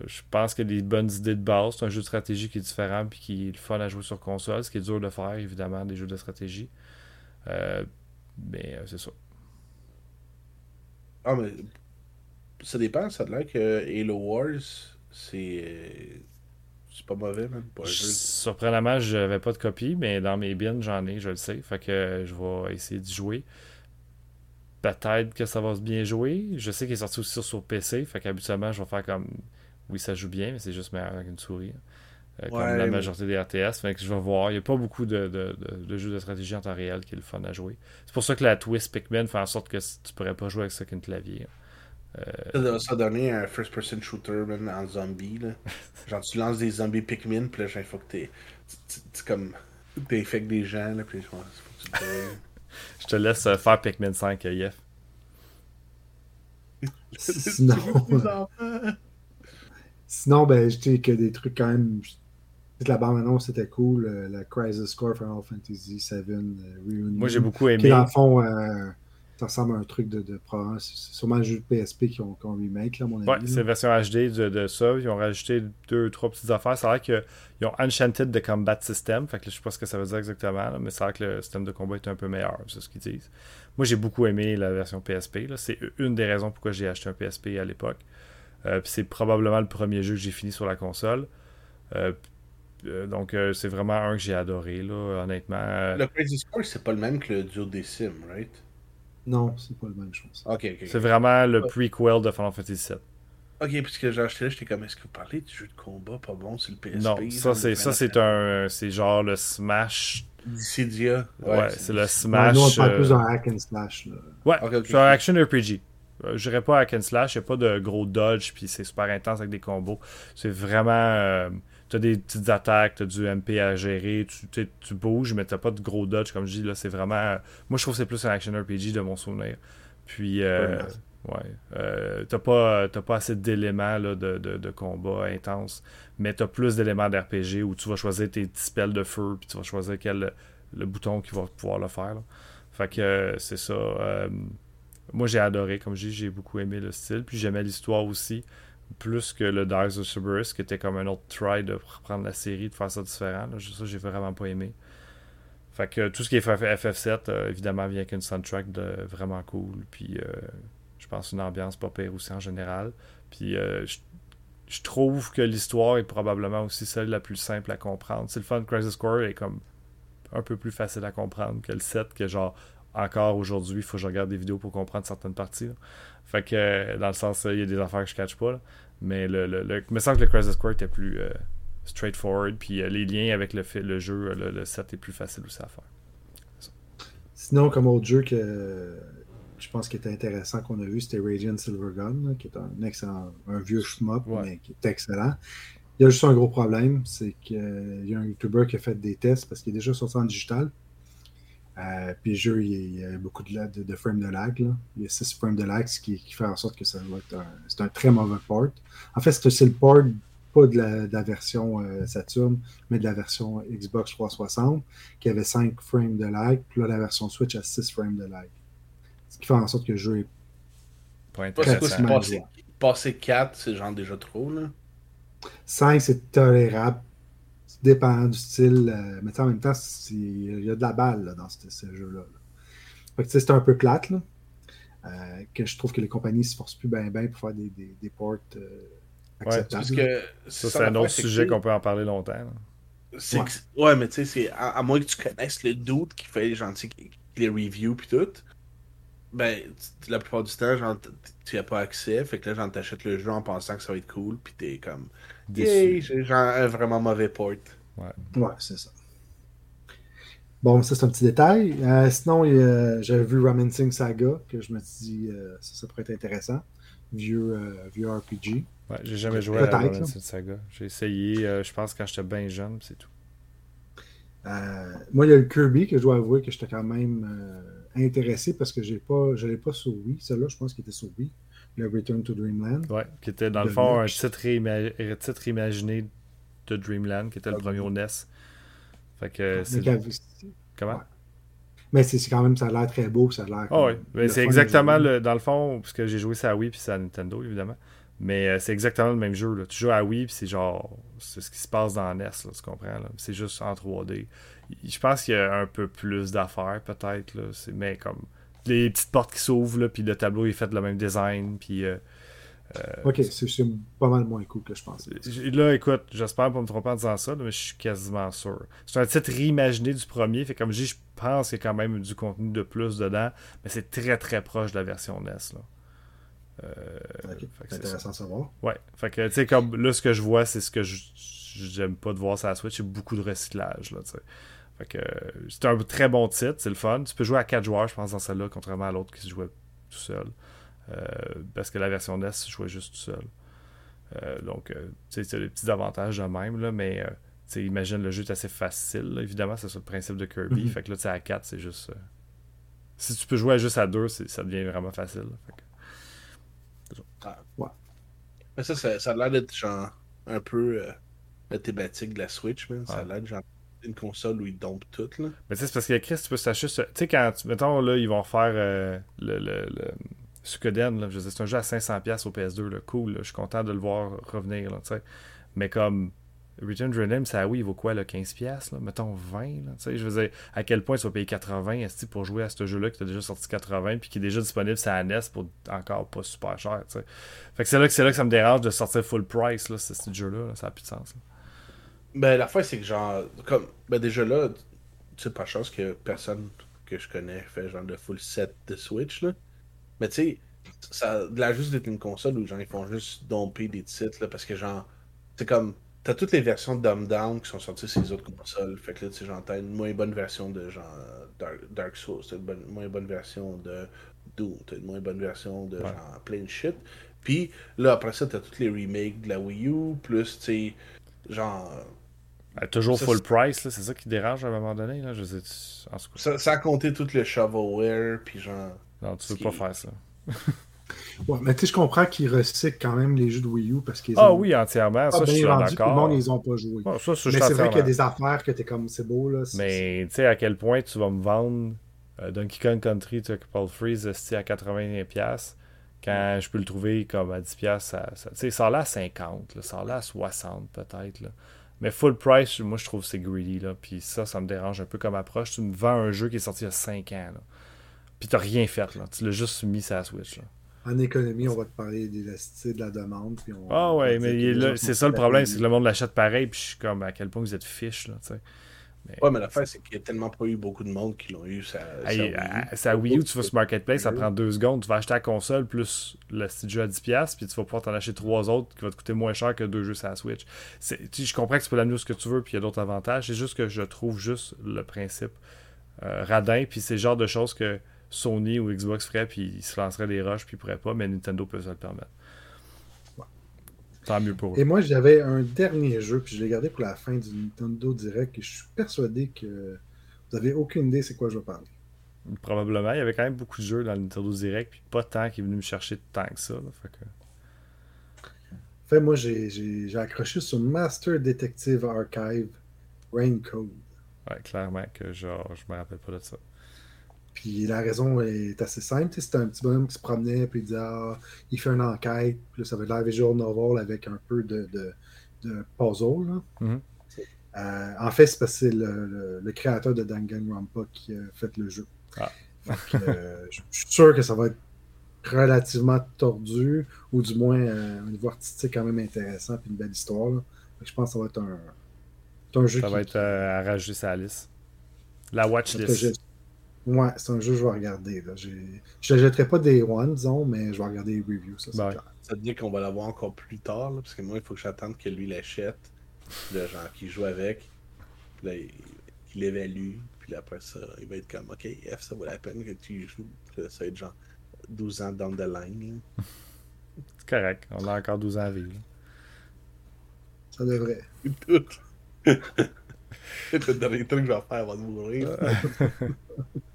Euh, Je pense a des bonnes idées de base. C'est un jeu de stratégie qui est différent puis qui est le fun à jouer sur console, ce qui est dur de faire, évidemment, des jeux de stratégie. Euh, mais euh, c'est ça. Ah, mais ça dépend. Ça a l'air que Halo Wars, c'est. C'est pas mauvais, même. Jeu. Surprenamment, je n'avais pas de copie, mais dans mes bins, j'en ai, je le sais. Fait que je vais essayer d'y jouer. Peut-être que ça va se bien jouer. Je sais qu'il est sorti aussi sur, sur PC. Fait qu'habituellement, je vais faire comme. Oui, ça joue bien, mais c'est juste meilleur avec une souris. Euh, comme Ouais, la majorité des RTS. Fait que je vais voir. Il n'y a pas beaucoup de, de- de- de jeux de stratégie en temps réel qui est le fun à jouer. C'est pour ça que la twist Pikmin fait en sorte que tu pourrais pas jouer avec ça qu'un clavier. Ça doit ça donner un first-person shooter, man, en zombie, là. Genre, tu lances des zombies Pikmin, puis là, genre, il faut que t'es. tu- comme. T'infectes des gens, là, puis faut que tu te bats. Je te laisse euh, faire Pikmin 5, euh, Yef. Sinon. Sinon ben, je dis que des trucs quand même. La bande-annonce c'était cool. euh, La Crisis Core Final Fantasy VII euh, Reunion. Moi, j'ai beaucoup Qui, aimé. dans le fond, euh, ça ressemble à un truc de, de province. C'est sûrement le jeu de PSP qui ont, qui ont remake, là, mon avis. Ouais, c'est la version HD de, de ça. Ils ont rajouté deux, trois petites affaires. C'est vrai qu'ils ont Enchanted de Combat System. Fait que là, je sais pas ce que ça veut dire exactement, là, mais c'est vrai que le système de combat est un peu meilleur. C'est ce qu'ils disent. Moi, j'ai beaucoup aimé la version PSP. C'est une des raisons pourquoi j'ai acheté un PSP à l'époque. Euh, c'est probablement le premier jeu que j'ai fini sur la console. Euh, euh, donc, euh, c'est vraiment un que j'ai adoré, là, honnêtement. Euh, Le Crazy Score, c'est pas le même que le duo des Sims, right? Non, c'est pas le même chose. Ok, ok. C'est vraiment le prequel de Final Fantasy VII. Ok, parce que j'ai acheté là, j'étais comme, est-ce que vous parlez du jeu de combat pas bon, c'est le PSP? Non, ça c'est ça c'est un c'est genre le Smash. Dissidia. Ouais, c'est le Ouais, Smash. nous, on parle euh, plus d'un hack and slash. Là. Ouais, c'est un action RPG. Euh, Je dirais pas hack and slash, il a pas de gros dodge, puis c'est super intense avec des combos. C'est vraiment. euh, t'as des petites attaques, t'as du MP à gérer, tu, tu bouges, mais t'as pas de gros dodge, comme je dis. là C'est vraiment. euh, moi, je trouve que c'est plus un action RPG de mon souvenir. Puis. euh, Ouais. Euh, t'as pas, t'as pas assez d'éléments de, de, de combat intense, mais t'as plus d'éléments d'RPG où tu vas choisir tes petits spells de feu, puis tu vas choisir quel le bouton qui va pouvoir le faire. là. Fait que euh, c'est ça. Moi j'ai adoré, comme je dis, j'ai beaucoup aimé le style, puis j'aimais l'histoire aussi, plus que le Dark of Cerberus, qui était comme un autre try de reprendre la série, de faire ça différent. Ça, j'ai vraiment pas aimé. Fait que tout ce qui est FF7, euh, évidemment, vient avec une soundtrack de vraiment cool. Puis euh, je pense une ambiance pas pire aussi en général. Puis euh, je, je trouve que l'histoire est probablement aussi celle la plus simple à comprendre. C'est le fun, Crisis Core est comme un peu plus facile à comprendre que le 7, que genre encore aujourd'hui, il faut que je regarde des vidéos pour comprendre certaines parties. là. Fait que euh, dans le sens, euh, il y a des affaires que je catch pas. là. Mais le, le, le- il me semble que le Crisis Core était plus euh, straightforward. Puis euh, les liens avec le, le jeu, le, le 7 est plus facile aussi à faire. Sinon, comme autre jeu que je pense qui était intéressant qu'on a vu, c'était Radiant Silvergun, là, qui est un excellent, un vieux shmup, Ouais. mais qui est excellent. Il y a juste un gros problème, c'est qu'il y a un YouTuber qui a fait des tests parce qu'il est déjà sorti en digital. Euh, puis le jeu, il, il y a beaucoup de, de, de frames de lag. Là. Il y a 6 frames de lag, ce qui, qui fait en sorte que ça va être un, c'est un très mauvais port. En fait, c'est c'est le port pas de la, de la version euh, Saturn, mais de la version Xbox 360, qui avait 5 frames de lag. Puis là, la version Switch a 6 frames de lag. Ce qui fait en sorte que le jeu est Pas Pas c'est quoi, intéressant. c'est mal passé, passé 4, c'est genre déjà trop, là. 5, c'est tolérable. Ça dépend du style. euh, mais tu sais, en même temps, il y a de la balle là, dans ce, ce jeu-là. là. Fait que tu sais, c'est un peu plate. Là, euh, que je trouve que les compagnies ne se forcent plus bien ben pour faire des, des, des ports euh, acceptables. Parce que. Ça, c'est un autre sujet qu'on peut en parler longtemps. Ouais. que- ouais, mais tu sais, c'est à, à moins que tu connaisses le doute qui fait qui- les reviews puis tout, ben, la plupart du temps, genre, tu as pas accès, fait que là, genre, t'achètes le jeu en pensant que ça va être cool, puis t'es comme, j'ai genre un vraiment mauvais port. Ouais, c'est ça. Bon, ça, c'est un petit détail. Euh, sinon, a- j'avais vu Ramen Singh Saga, que je me suis dit, euh, ça, ça pourrait être intéressant. Vieux, euh, vieux RPG. Ouais, j'ai jamais joué à Ramen. Saga. J'ai essayé, euh, je pense, quand j'étais bien jeune, c'est tout. Euh, moi, il y a le Kirby que je dois avouer que j'étais quand même euh, intéressé parce que j'ai pas, je l'ai pas sur Wii. Celui-là, je pense qu'il était sur Wii. Le Return to Dreamland. Ouais, qui était dans le fond un titre, titre, imaginé de Dreamland, qui était le premier au NES. Fait que c'est. Comment? Mais c'est quand même, ça a l'air très beau, ça a l'air. Oh, oui, c'est exactement le, dans le fond, parce que j'ai joué ça à Wii puis c'est à Nintendo, évidemment. Mais euh, c'est exactement le même jeu. Là. Tu joues à Wii, puis c'est genre. C'est ce qui se passe dans NES, là, tu comprends? C'est juste en 3D. Je pense qu'il y a un peu plus d'affaires, peut-être. Là. Mais comme. Les petites portes qui s'ouvrent, puis le tableau est fait de le même design, puis. Euh, ok, c'est pas mal moins cool que je pense. Là, écoute, j'espère pas me tromper en disant ça, mais je suis quasiment sûr. C'est un titre réimaginé du premier, fait comme je dis, je pense qu'il y a quand même du contenu de plus dedans, mais c'est très très proche de la version NES. Là. Euh, c'est intéressant de savoir. Ouais. Fait que, tu sais, comme là, ce que je vois, c'est ce que j'aime pas de voir sur la Switch, c'est beaucoup de recyclage, là, Fait que c'est un très bon titre, c'est le fun. Tu peux jouer à 4 joueurs, je pense, dans celle-là, contrairement à l'autre qui se jouait tout seul. Euh, parce que la version NES jouait juste tout seul. Euh, donc, tu sais, c'est des petits avantages de même, là, mais tu imagine le jeu est assez facile, évidemment, c'est ça le principe de Kirby. Mm-hmm. Fait que là, tu sais, à 4, c'est juste. si tu peux jouer juste à 2, ça devient vraiment facile. Fait que, Ouais. Mais ça, ça, a l'air d'être genre un peu euh, la thématique de la Switch, man. Ça a l'air genre une console où ils dompent tout, là. Mais c'est parce que Chris, tu peux s'acheter. Tu sais, quand, mettons, là, ils vont faire euh, le, le, le Je c'est un jeu à 500$ au PS2, là. Cool, je suis content de le voir revenir. Mais comme Return Dream, ça oui, il vaut quoi, là, 15$, là, mettons 20$, là, je veux dire, à quel point tu vas payer 80$ pour jouer à ce jeu-là qui t'a déjà sorti 80$ puis qui est déjà disponible sur la NES pour encore pas super cher. Fait que c'est là, que là que ça me dérange de sortir full price, là, ce jeu-là, ça n'a plus de sens. Ben, la fois, c'est que genre, comme, ben déjà là, tu pas chance que personne que je connais fait genre de full set de Switch, là. Mais tu sais, ça a l'air juste d'être une console où genre ils font juste domper des titres, là, parce que genre, c'est comme T'as toutes les versions de Dumb Down qui sont sorties sur les autres consoles. Fait que là, tu sais, genre, t'as une moins bonne version de genre Dark, Souls, t'as une moins bonne version de Doom, t'as une moins bonne version de genre plein de shit. Puis là, après ça, t'as toutes les remakes de la Wii U, plus, tu sais, genre. toujours full price, là, c'est ça qui dérange à un moment donné, là. Je sais, en ça, ça a compté tout le shovelware, puis genre. Non, tu veux pas faire ça. Ouais, mais tu sais, je comprends qu'ils recyclent quand même les jeux de Wii U parce qu'ils Ah oui, entièrement. Ça, je suis d'accord. Tout le monde, ils ont pas joué. mais c'est vrai qu'il y a des affaires que t'es comme, c'est beau, là. Mais tu sais, à quel point tu vas me vendre euh, Donkey Kong Country, tu Paul Freeze à 80$ quand je peux le trouver comme à 10$. Ça, ça, ça a l'air à 50$, ça a l'air à 60$ peut-être. Mais full price, moi je trouve que c'est greedy. Là. Puis ça, ça me dérange un peu comme approche. Tu me vends un jeu qui est sorti il y a 5 ans. Là. Puis t'as rien fait. Là. Tu l'as juste mis sur la Switch. Là en économie, on va te parler d'élasticité de la demande. Puis on, ah ouais, mais c'est ça le problème, c'est que le monde l'achète pareil, puis je suis comme à quel point vous êtes fiche, là, tu sais. Mais... Ouais, mais l'affaire, c'est qu'il n'y a tellement pas eu beaucoup de monde qui l'ont eu. Ça, ça Wii U, tu vas sur Marketplace, ça prend deux secondes. Tu vas acheter la console plus le petit jeu à 10$, puis tu vas pouvoir t'en acheter trois autres qui vont te coûter moins cher que deux jeux sur la Switch. Je comprends que tu peux l'amener ce que tu veux, puis il y a d'autres avantages. C'est juste que je trouve juste le principe euh, radin, puis c'est le genre de choses que Sony ou Xbox ferait, puis ils se lanceraient des rushs, puis ils pourraient pas, mais Nintendo peut se le permettre. Tant mieux pour eux. Et moi, j'avais un dernier jeu, puis je l'ai gardé pour la fin du Nintendo Direct, et je suis persuadé que vous avez aucune idée c'est quoi je vais parler. Probablement. Il y avait quand même beaucoup de jeux dans le Nintendo Direct, puis pas tant qui est venu me chercher tant que ça. fait que... Fait, moi, j'ai accroché sur Master Detective Archive Raincode. Ouais, clairement que genre, je me rappelle pas de ça. Puis la raison est assez simple. C'est un petit bonhomme qui se promenait, puis il dit ah, il fait une enquête. Puis là, ça va être la visual novel avec un peu de, de, puzzle. Là. Mm-hmm. Euh, en fait, c'est parce que c'est le, le, créateur de Danganronpa qui a fait le jeu. Ah. Euh, je suis sûr que ça va être relativement tordu, ou du moins euh, un niveau artistique quand même intéressant, puis une belle histoire. Je pense que ça va être un, un jeu. Ça va être à rajouter sa liste. La watchlist. Ouais, c'est un jeu que je vais regarder. Là. Je ne jetterai pas des one, disons, mais je vais regarder les reviews. Ça, ben ça veut dire qu'on va l'avoir encore plus tard, parce que moi, il faut que j'attende que lui l'achète, le genre qui joue avec, puis là, il, évalue, puis après ça, il va être comme, OK, F, ça vaut la peine que tu joues. ça va être genre 12 ans down the line. c'est correct, on a encore 12 ans à vivre. Ça devrait. Tout. C'est le dernier truc que je vais faire avant de mourir.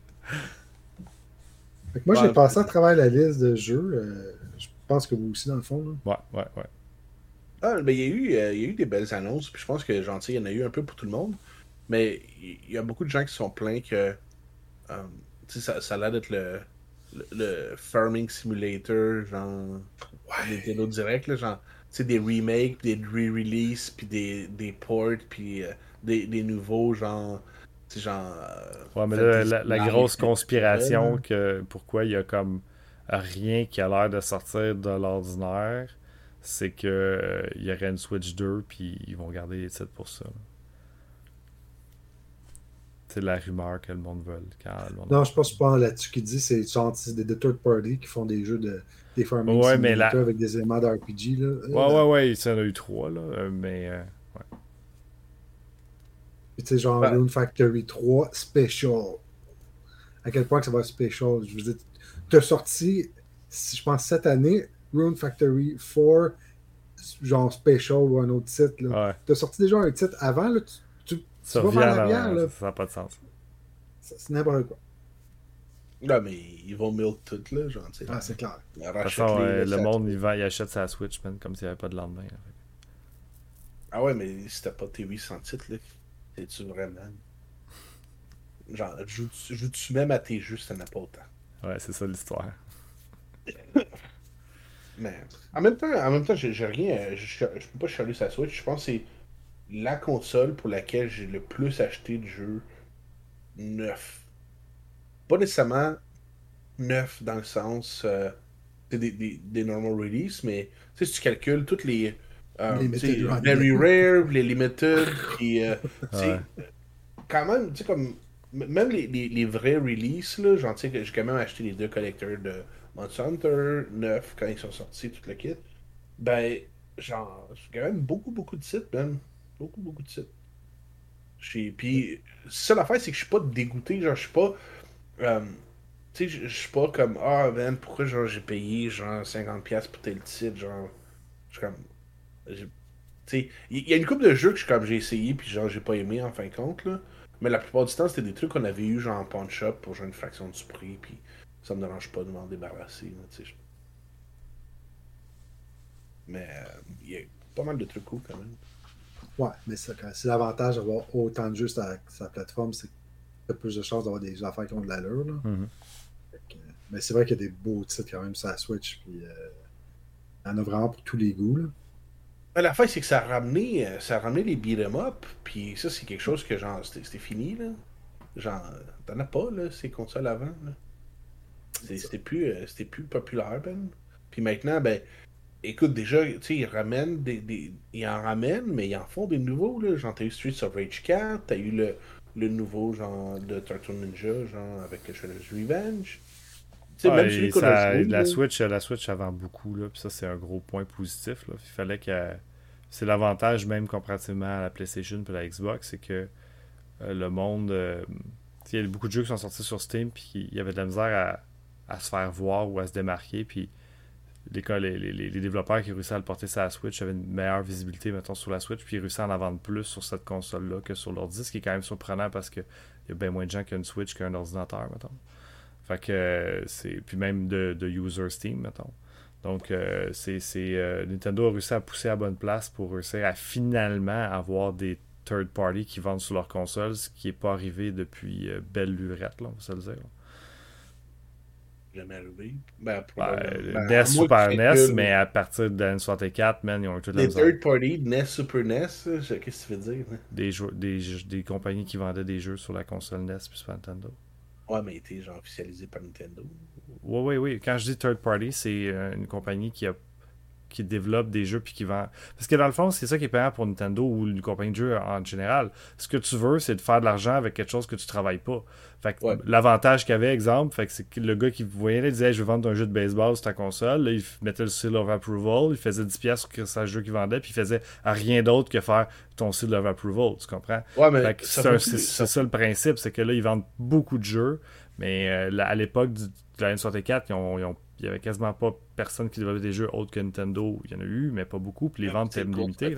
moi, j'ai Ouais. passé à travers la liste de jeux. euh, je pense que vous aussi, dans le fond. là. Ouais, ouais, ouais. Ah, mais il y, a eu, euh, il y a eu des belles annonces, puis je pense que gentil, il y en a eu un peu pour tout le monde. Mais il y a beaucoup de gens qui sont plaints que euh, tu sais, ça, ça a l'air d'être le, le, le Farming Simulator, genre Nintendo Direct, là, genre tu sais, des remakes, des re-releases, puis des, des ports, puis euh, des, des nouveaux, genre. Sais, genre. euh, Ouais, mais là, la, grosse conspiration là. que pourquoi il y a comme rien qui a l'air de sortir de l'ordinaire, c'est que euh, il y aurait une Switch 2 puis ils vont garder les titres pour ça. C'est la rumeur que le monde veut. Quand le monde- Non, je pense pas là-dessus qui dit c'est c'est des, des third party qui font des jeux de des farming Ouais, mais simulator la- avec des éléments d'RPG. là. Euh, Ouais, ouais, ouais, il y en a eu trois, là, euh, mais euh, Puis tu sais, genre Ouais. Rune Factory 3 Special. À quel point que ça va être special? Je veux dire, tu as sorti, si je pense, cette année, Rune Factory 4, genre Special ou un autre titre. Là. ouais, Tu as sorti déjà un titre avant, là, tu, tu, ça tu vas revient vers en l'arrière, arrière, là. ça n'a pas de sens. C'est n'importe quoi. Là, mais ils vont milk tout, là, genre, tu sais. Ah, c'est clair. De toute façon, euh, le monde, il, vend, il achète sa Switch, man, comme s'il n'y avait pas de lendemain. là. Ah ouais, mais si t'as pas tes 800 titres, là, t'es-tu vraiment? Genre, joues-tu même à tes jeux, ça n'a pas autant. Ouais, c'est ça l'histoire. Mais en même temps, en même temps, j'ai rien. Je, peux pas chialer sa Switch. Je pense que c'est la console pour laquelle j'ai le plus acheté de jeux neufs. Pas nécessairement neufs dans le sens euh, des, des, des normal release, mais si tu calcules toutes les. Euh, run. Very Rare, les Limited, puis euh, Ouais. quand même, tu sais, comme. Même les, les, les vrais releases, là, genre, tu sais, que j'ai quand même acheté les deux collecteurs de Monster Hunter 9 quand ils sont sortis, tout le kit. Ben, genre, j'ai quand même beaucoup, beaucoup de sites, man. Beaucoup, beaucoup de sites. J'ai- Puis, ça l'affaire, c'est que je suis pas dégoûté, genre, je suis pas. euh, tu sais, je suis pas comme, ah, man, pourquoi, genre, j'ai payé, genre, 50$ pour tel titre, genre. Je suis comme. Il y, a une couple de jeux que je suis comme, j'ai essayé, puis genre, j'ai pas aimé en fin de compte, là. Mais la plupart du temps, c'était des trucs qu'on avait eu, genre, en pawn shop pour genre une fraction du prix, puis ça me dérange pas de m'en débarrasser, là, tu sais. Mais euh, il y a pas mal de trucs cool quand même. Ouais, mais c'est l'avantage d'avoir autant de jeux sur la plateforme, c'est que tu as plus de chances d'avoir des affaires qui ont de l'allure. là. Mhm. Fait que, euh, Mais c'est vrai qu'il y a des beaux titres quand même sur la Switch. Puis, euh, il y en a vraiment pour tous les goûts. Là. Mais la fin, c'est que ça a ramené, euh, ça a ramené les beat'em up, puis ça, c'est quelque chose que, genre, c'était fini, là. Genre, t'en as pas, là, ces consoles avant, C'était plus, euh, c'était plus populaire, ben. Puis maintenant, ben, écoute, déjà, tu sais, ils ramènent des, des- Ils en ramènent, mais ils en font des nouveaux, là. Genre, t'as eu Streets of Rage 4, t'as eu le, le nouveau, genre, de Turtle Ninja, genre, avec Shredder's Revenge. Tu sais, Ouais, même et celui qu'on ça- a joué, la, là. Switch, la Switch, ça vend beaucoup, là, puis ça, c'est un gros point positif. Là. Il fallait que. C'est l'avantage, même comparativement à la PlayStation et la Xbox, c'est que euh, le monde. euh, il y a beaucoup de jeux qui sont sortis sur Steam, puis il y avait de la misère à, à se faire voir ou à se démarquer, puis les, les- les développeurs qui réussissaient à le porter sur la Switch avaient une meilleure visibilité, mettons, sur la Switch, puis ils réussissaient à en vendre plus sur cette console-là que sur l'ordi, ce qui est quand même surprenant parce qu'il y a bien moins de gens qui ont une Switch qu'un ordinateur, mettons. Fait que euh, c'est. Puis même de, de user Steam, mettons. Donc, euh, c'est. c'est, euh, Nintendo a réussi à pousser à bonne place pour réussir à finalement avoir des third party qui vendent sur leur console, ce qui n'est pas arrivé depuis euh, belle lurette, là, on va se le dire. là. Jamais arrivé. Ben, Ben. Ben, NES, Super NES, mais à partir de la N64, man, ils ont eu toute la Les third party, NES, Super NES, qu'est-ce que tu veux dire? Des, jeux- des, jeux- des compagnies qui vendaient des jeux sur la console NES puis Super Nintendo. Ouais, mais était genre officialisé par Nintendo. Oui, oui, oui. Quand je dis third party, c'est euh, une compagnie qui a qui développe des jeux puis qui vend. Parce que dans le fond, c'est ça qui est payant pour Nintendo ou une compagnie de jeux en général. Ce que tu veux, c'est de faire de l'argent avec quelque chose que tu travailles pas. Fait que Ouais. l'avantage qu'il y avait, exemple, fait que c'est que le gars qui voyait, là, il disait Hey, je veux vendre un jeu de baseball sur ta console. Là, il mettait le seal of approval, il faisait 10$ sur sa jeu qu'il vendait, puis il faisait rien d'autre que faire ton seal of approval. Tu comprends? Ouais, mais ça c'est ça le principe, c'est que là, ils vendent beaucoup de jeux, mais euh, à l'époque du- de la N64, ils ont- ils ont- il y avait quasiment pas personne qui développait des jeux autres que Nintendo. Il y en a eu, mais pas beaucoup, puis les ventes étaient limitées.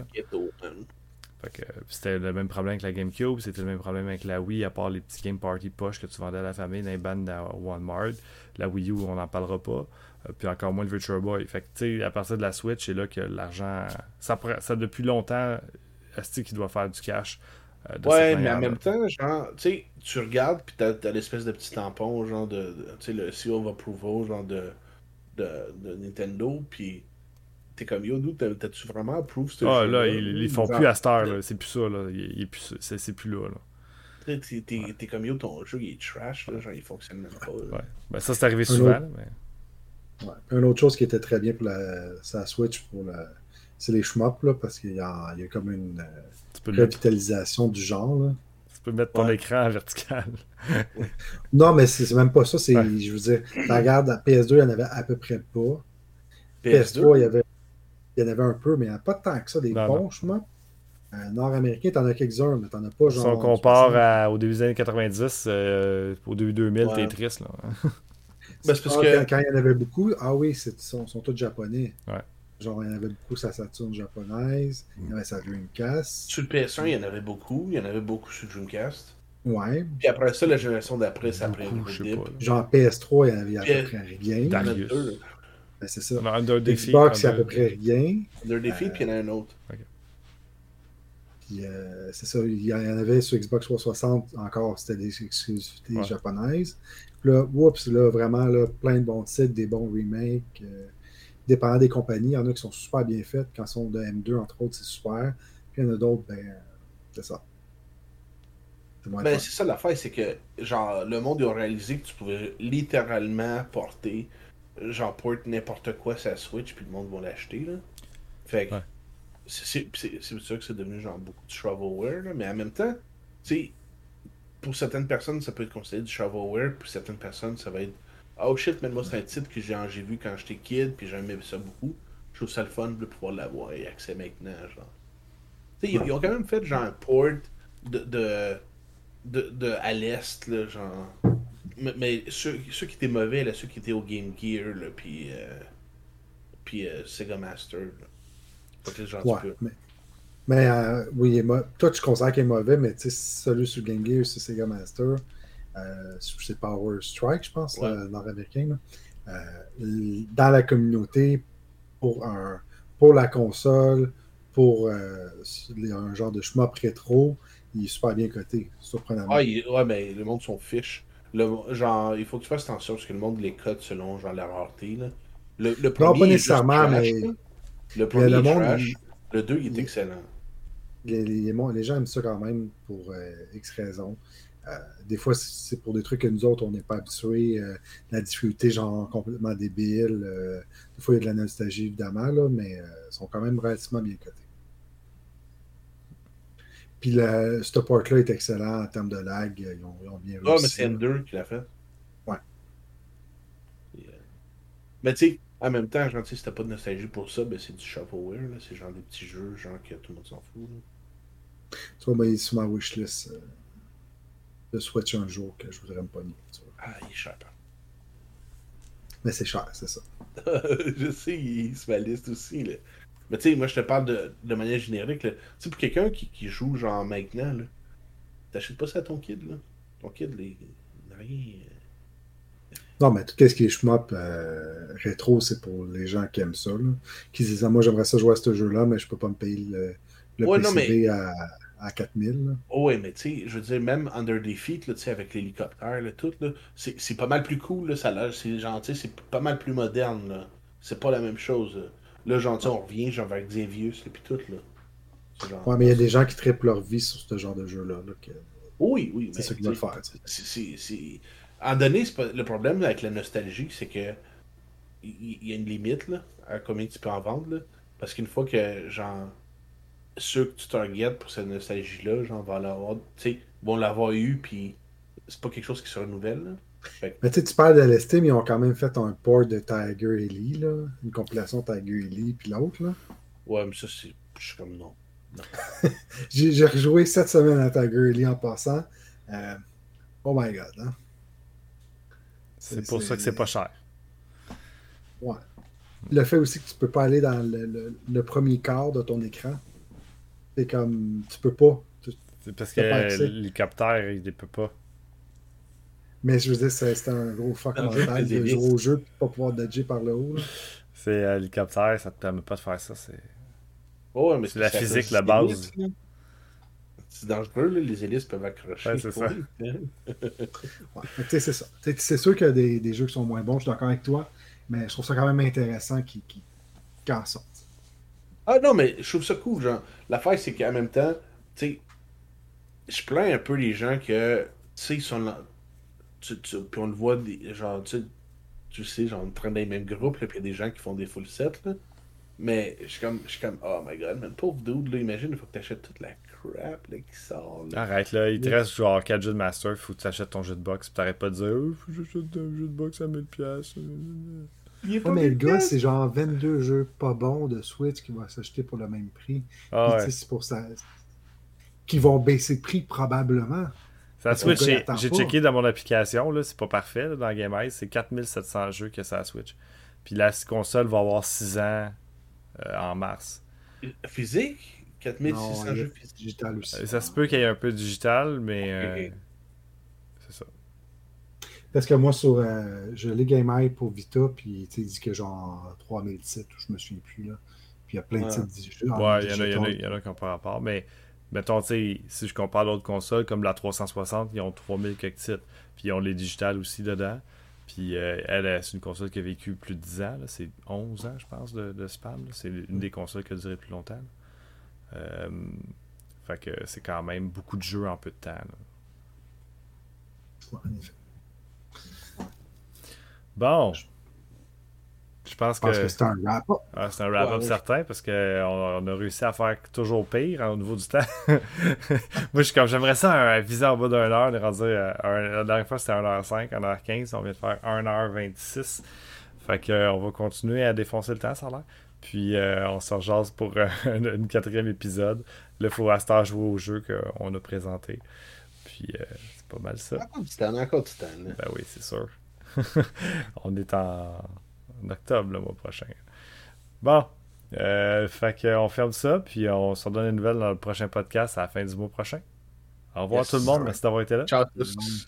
que, c'était le même problème avec la GameCube, c'était le même problème avec la Wii, à part les petits Game Party poches que tu vendais à la famille dans les bandes à Walmart. La Wii U, on n'en parlera pas. Euh, puis encore moins le Virtual Boy. Fait que, tu sais, à partir de la Switch, c'est là que l'argent. Ça, ça depuis longtemps, Asti qui doit faire du cash. Euh, ouais, mais en même temps, genre, tu sais, tu regardes, puis t'as as, l'espèce de petit tampon, genre de. tu sais, le Seal of Approval, genre de, de, de Nintendo, puis t'es comme yo, d'où t'as-tu vraiment approuvé ce Ah, là, ils, font plus à cette heure, c'est plus ça, là. Il, plus, c'est, plus là, là. T'es, comme yo, ton jeu il est trash, là, genre il fonctionne même pas. Ouais. Ben, ça, c'est arrivé souvent, mais. Ouais. Une autre chose qui était très bien pour la, sa Switch, pour la, c'est les shmups, là, parce qu'il y a, il y a comme une euh, revitalisation du genre. Là. Tu peux mettre ton écran en vertical. non, mais c'est, même pas ça. C'est, Je veux dire, tu regardes, à PS2, il y en avait à peu près pas. PS2, PS3, il y avait il y en avait un peu, mais il n'y a pas tant que ça, des bons chemins. Euh, Nord-américain, t'en as quelques-uns, mais t'en as pas genre. Si on compare au début des années 90, euh, au début 2000, t'es triste, là. ben, parce ah, que... quand, il y en avait beaucoup, ah oui, ils sont, sont, tous japonais. Ouais. Genre, il y en avait beaucoup sa Saturn japonaise, il y avait sa Dreamcast. Sur le PS1, il y en avait beaucoup, il y en avait beaucoup sur Dreamcast. Ouais. Puis après ça, la génération d'après, ça a pris Genre PS3, il y en avait à peu près rien. Darius. Ben, c'est ça. Under Xbox, c'est à peu près rien. Under Defeat, puis il y en a un autre. Puis euh, c'est ça, il y en avait sur Xbox 360 encore, c'était des exclusivités japonaises. Puis là, oups, là, vraiment, là, plein de bons titres, des bons remakes. Euh, dépendant des compagnies, il y en a qui sont super bien faites. Quand ils sont de M2, entre autres, c'est super. Puis il y en a d'autres, ben, c'est ça. Ben, c'est ça l'affaire, c'est que genre le monde a réalisé que tu pouvais littéralement porter genre porte n'importe quoi sa Switch puis le monde va l'acheter là. Fait que c'est sûr que c'est devenu genre beaucoup de shovelware là, mais en même temps, tu sais pour certaines personnes ça peut être considéré du shovelware, pour certaines personnes ça va être oh shit mais moi c'est un titre que j'ai vu quand j'étais kid puis j'aimais ça beaucoup. Je trouve ça le fun de pouvoir l'avoir et accès maintenant genre. Sais ils, ont quand même fait genre un port de de, de, de à l'est là genre mais, ceux, ceux, qui étaient mauvais, là, ceux qui étaient au Game Gear, là, puis, euh, puis euh, Sega Master. Là. Ouais, mais, mais euh, oui, toi tu considères qu'il est mauvais, mais tu sais, celui sur Game Gear, c'est Sega Master. Euh, c'est Power Strike, je pense, nord-américain. dans la communauté, pour, un, pour la console, pour un genre de shmup rétro, il est super bien coté, surprenamment. Ah, ouais, mais le monde s'en fiche. Le, genre, il faut que tu fasses attention parce que le monde les cote selon genre la rareté. Là. Le, le premier non, pas nécessairement, mais. Le premier le, monde, trash. Le 2, il est excellent. Les, les, les, gens aiment ça quand même pour euh, X raisons. Euh, des fois, c'est pour des trucs que nous autres, on n'est pas habitués. Euh, la difficulté, genre complètement débile. Euh, des fois, il y a de la nostalgie, évidemment, là, mais ils sont quand même relativement bien cotés. Puis le, ce port-là est excellent en termes de lag. Ils ont, ils ont bien réussi. Ah, mais c'est M2 qui l'a fait. Ouais. Mais tu sais, en même temps, genre, si t'as pas de nostalgie pour ça, ben c'est du shovelware. C'est genre des petits jeux, genre que tout le monde s'en fout. Là. Tu vois, ben, il est sur ma wishlist euh, de Switch un jour que je voudrais me pogner. Ah, il est cher. Mais c'est cher, c'est ça. je sais, il ma liste aussi. Là. Mais tu sais, moi je te parle de, de manière générique. Tu sais, pour quelqu'un qui, qui, joue genre maintenant, là, t'achètes pas ça à ton kid. Là. Ton kid, il n'a rien. Euh. Non, mais tout ce qui est shmup euh, rétro, c'est pour les gens qui aiment ça. Là. Qui disent, ah, moi j'aimerais ça jouer à ce jeu-là, mais je peux pas me payer le, le ouais, PCB non, mais... à, à 4000. Oh, ouais, mais tu sais, je veux dire, même Under Defeat, là, avec l'hélicoptère, tout, c'est pas mal plus cool. Là, ça, c'est gentil, c'est pas mal plus moderne. C'est pas la même chose. Là. Là, genre, on revient genre vers Xavius et puis tout, là. Genre... Ouais, mais il y a des gens qui trippent leur vie sur ce genre de jeu-là. que... Oui, oui. C'est ce qu'ils veulent faire. C'est... En donné, pas... le problème avec la nostalgie, c'est que il y, a une limite là, à combien tu peux en vendre. Là. Parce qu'une fois que, genre, ceux que tu targetes pour cette nostalgie-là, genre, vont l'avoir, tu sais, vont l'avoir eu, puis c'est pas quelque chose qui se renouvelle. Là. Mais tu tu parles de LST, mais ils ont quand même fait un port de Tiger Ellie, là. Une compilation Tiger Ellie, puis l'autre, là. Ouais, mais ça, c'est. Je suis comme non. j'ai rejoué cette semaine à Tiger Ellie en passant. Euh... Oh my god, hein. C'est pour ça que c'est pas cher. Ouais. Le fait aussi que tu peux pas aller dans le, le, premier quart de ton écran. C'est comme, tu peux pas. C'est parce que l'hélicoptère, il ne peut pas. Mais je veux dire, c'était un gros fuck mental de jouer au jeu et pas pouvoir dodger par le haut. C'est euh, l'hélicoptère, ça te permet pas de faire ça. C'est oh, mais la physique, la base. C'est dangereux, là, les hélices peuvent accrocher. Ouais, c'est ça. ouais, c'est ça. C'est sûr qu'il y a des, des, jeux qui sont moins bons, je suis d'accord avec toi, mais je trouve ça quand même intéressant qu'ils qu en sortent. Ah non, mais je trouve ça cool, genre. L'affaire, c'est qu'en même temps, tu sais, je plains un peu les gens que, tu sais, ils sont là. Tu, tu, puis on le voit, des, genre, tu sais, tu sais, genre, on train dans les mêmes groupes, là, puis il y a des gens qui font des full sets, là. Mais je suis comme, je suis comme, oh my god, man, pauvre dude, là, imagine, il faut que tu achètes toute la crap là, qui sort. Là. Arrête, là, il te reste genre 4 jeux de master, il faut que tu achètes ton jeu de box, puis t'arrêtes pas de dire, oh, faut que j'achète un jeu de box à 1000$. Ouais, mais le gars, c'est genre 22 jeux pas bons de Switch qui vont s'acheter pour le même prix. Ah, ouais. C'est pour ça. Qui vont baisser de prix probablement. Ça Switch, j'ai checké dans mon application, là, c'est pas parfait là, dans Game c'est 4700 jeux que ça Switch. Puis la console va avoir 6 ans euh, en mars. Physique? 4600 jeux physiques. Digital aussi. Ça se peut qu'il y ait un peu digital, mais euh, c'est ça. Parce que moi, sur, je l'ai Game pour Vita, puis il dit que genre 3000 titres, je me souviens plus. Là. Puis il y a plein de titres digitaux. Ouais, il y, y, y, en a qui n'ont pas rapport. Mais mettons, si je compare d'autres consoles comme la 360, ils ont 3000 quelques titres. Puis ils ont les digitales aussi dedans. Puis euh, elle, c'est une console qui a vécu plus de 10 ans. C'est 11 ans, je pense, de, de spam. C'est une des consoles qui a duré plus longtemps. Euh, fait que c'est quand même beaucoup de jeux en peu de temps. Bon. Je pense, que, c'est un wrap-up. Ah, c'est un wrap-up certain parce qu'on on a réussi à faire toujours pire hein, au niveau du temps. Moi, je suis comme j'aimerais ça un, viser en bas d'une heure. On est rendu, la dernière fois, c'était 1h05, 1h15. On vient de faire 1h26. Fait qu'on euh, va continuer à défoncer le temps, ça a l'air. Puis euh, on se rejase pour euh, une quatrième épisode. Là, il faut à ce jouer au jeu qu'on a présenté. Puis c'est pas mal ça. Encore du temps, encore du temps. Ben oui, c'est sûr. on est en en octobre le mois prochain. Bon, euh, fait qu'on ferme ça, puis on se redonne une nouvelle dans le prochain podcast à la fin du mois prochain. Au revoir tout le monde, merci d'avoir été là. Ciao tous.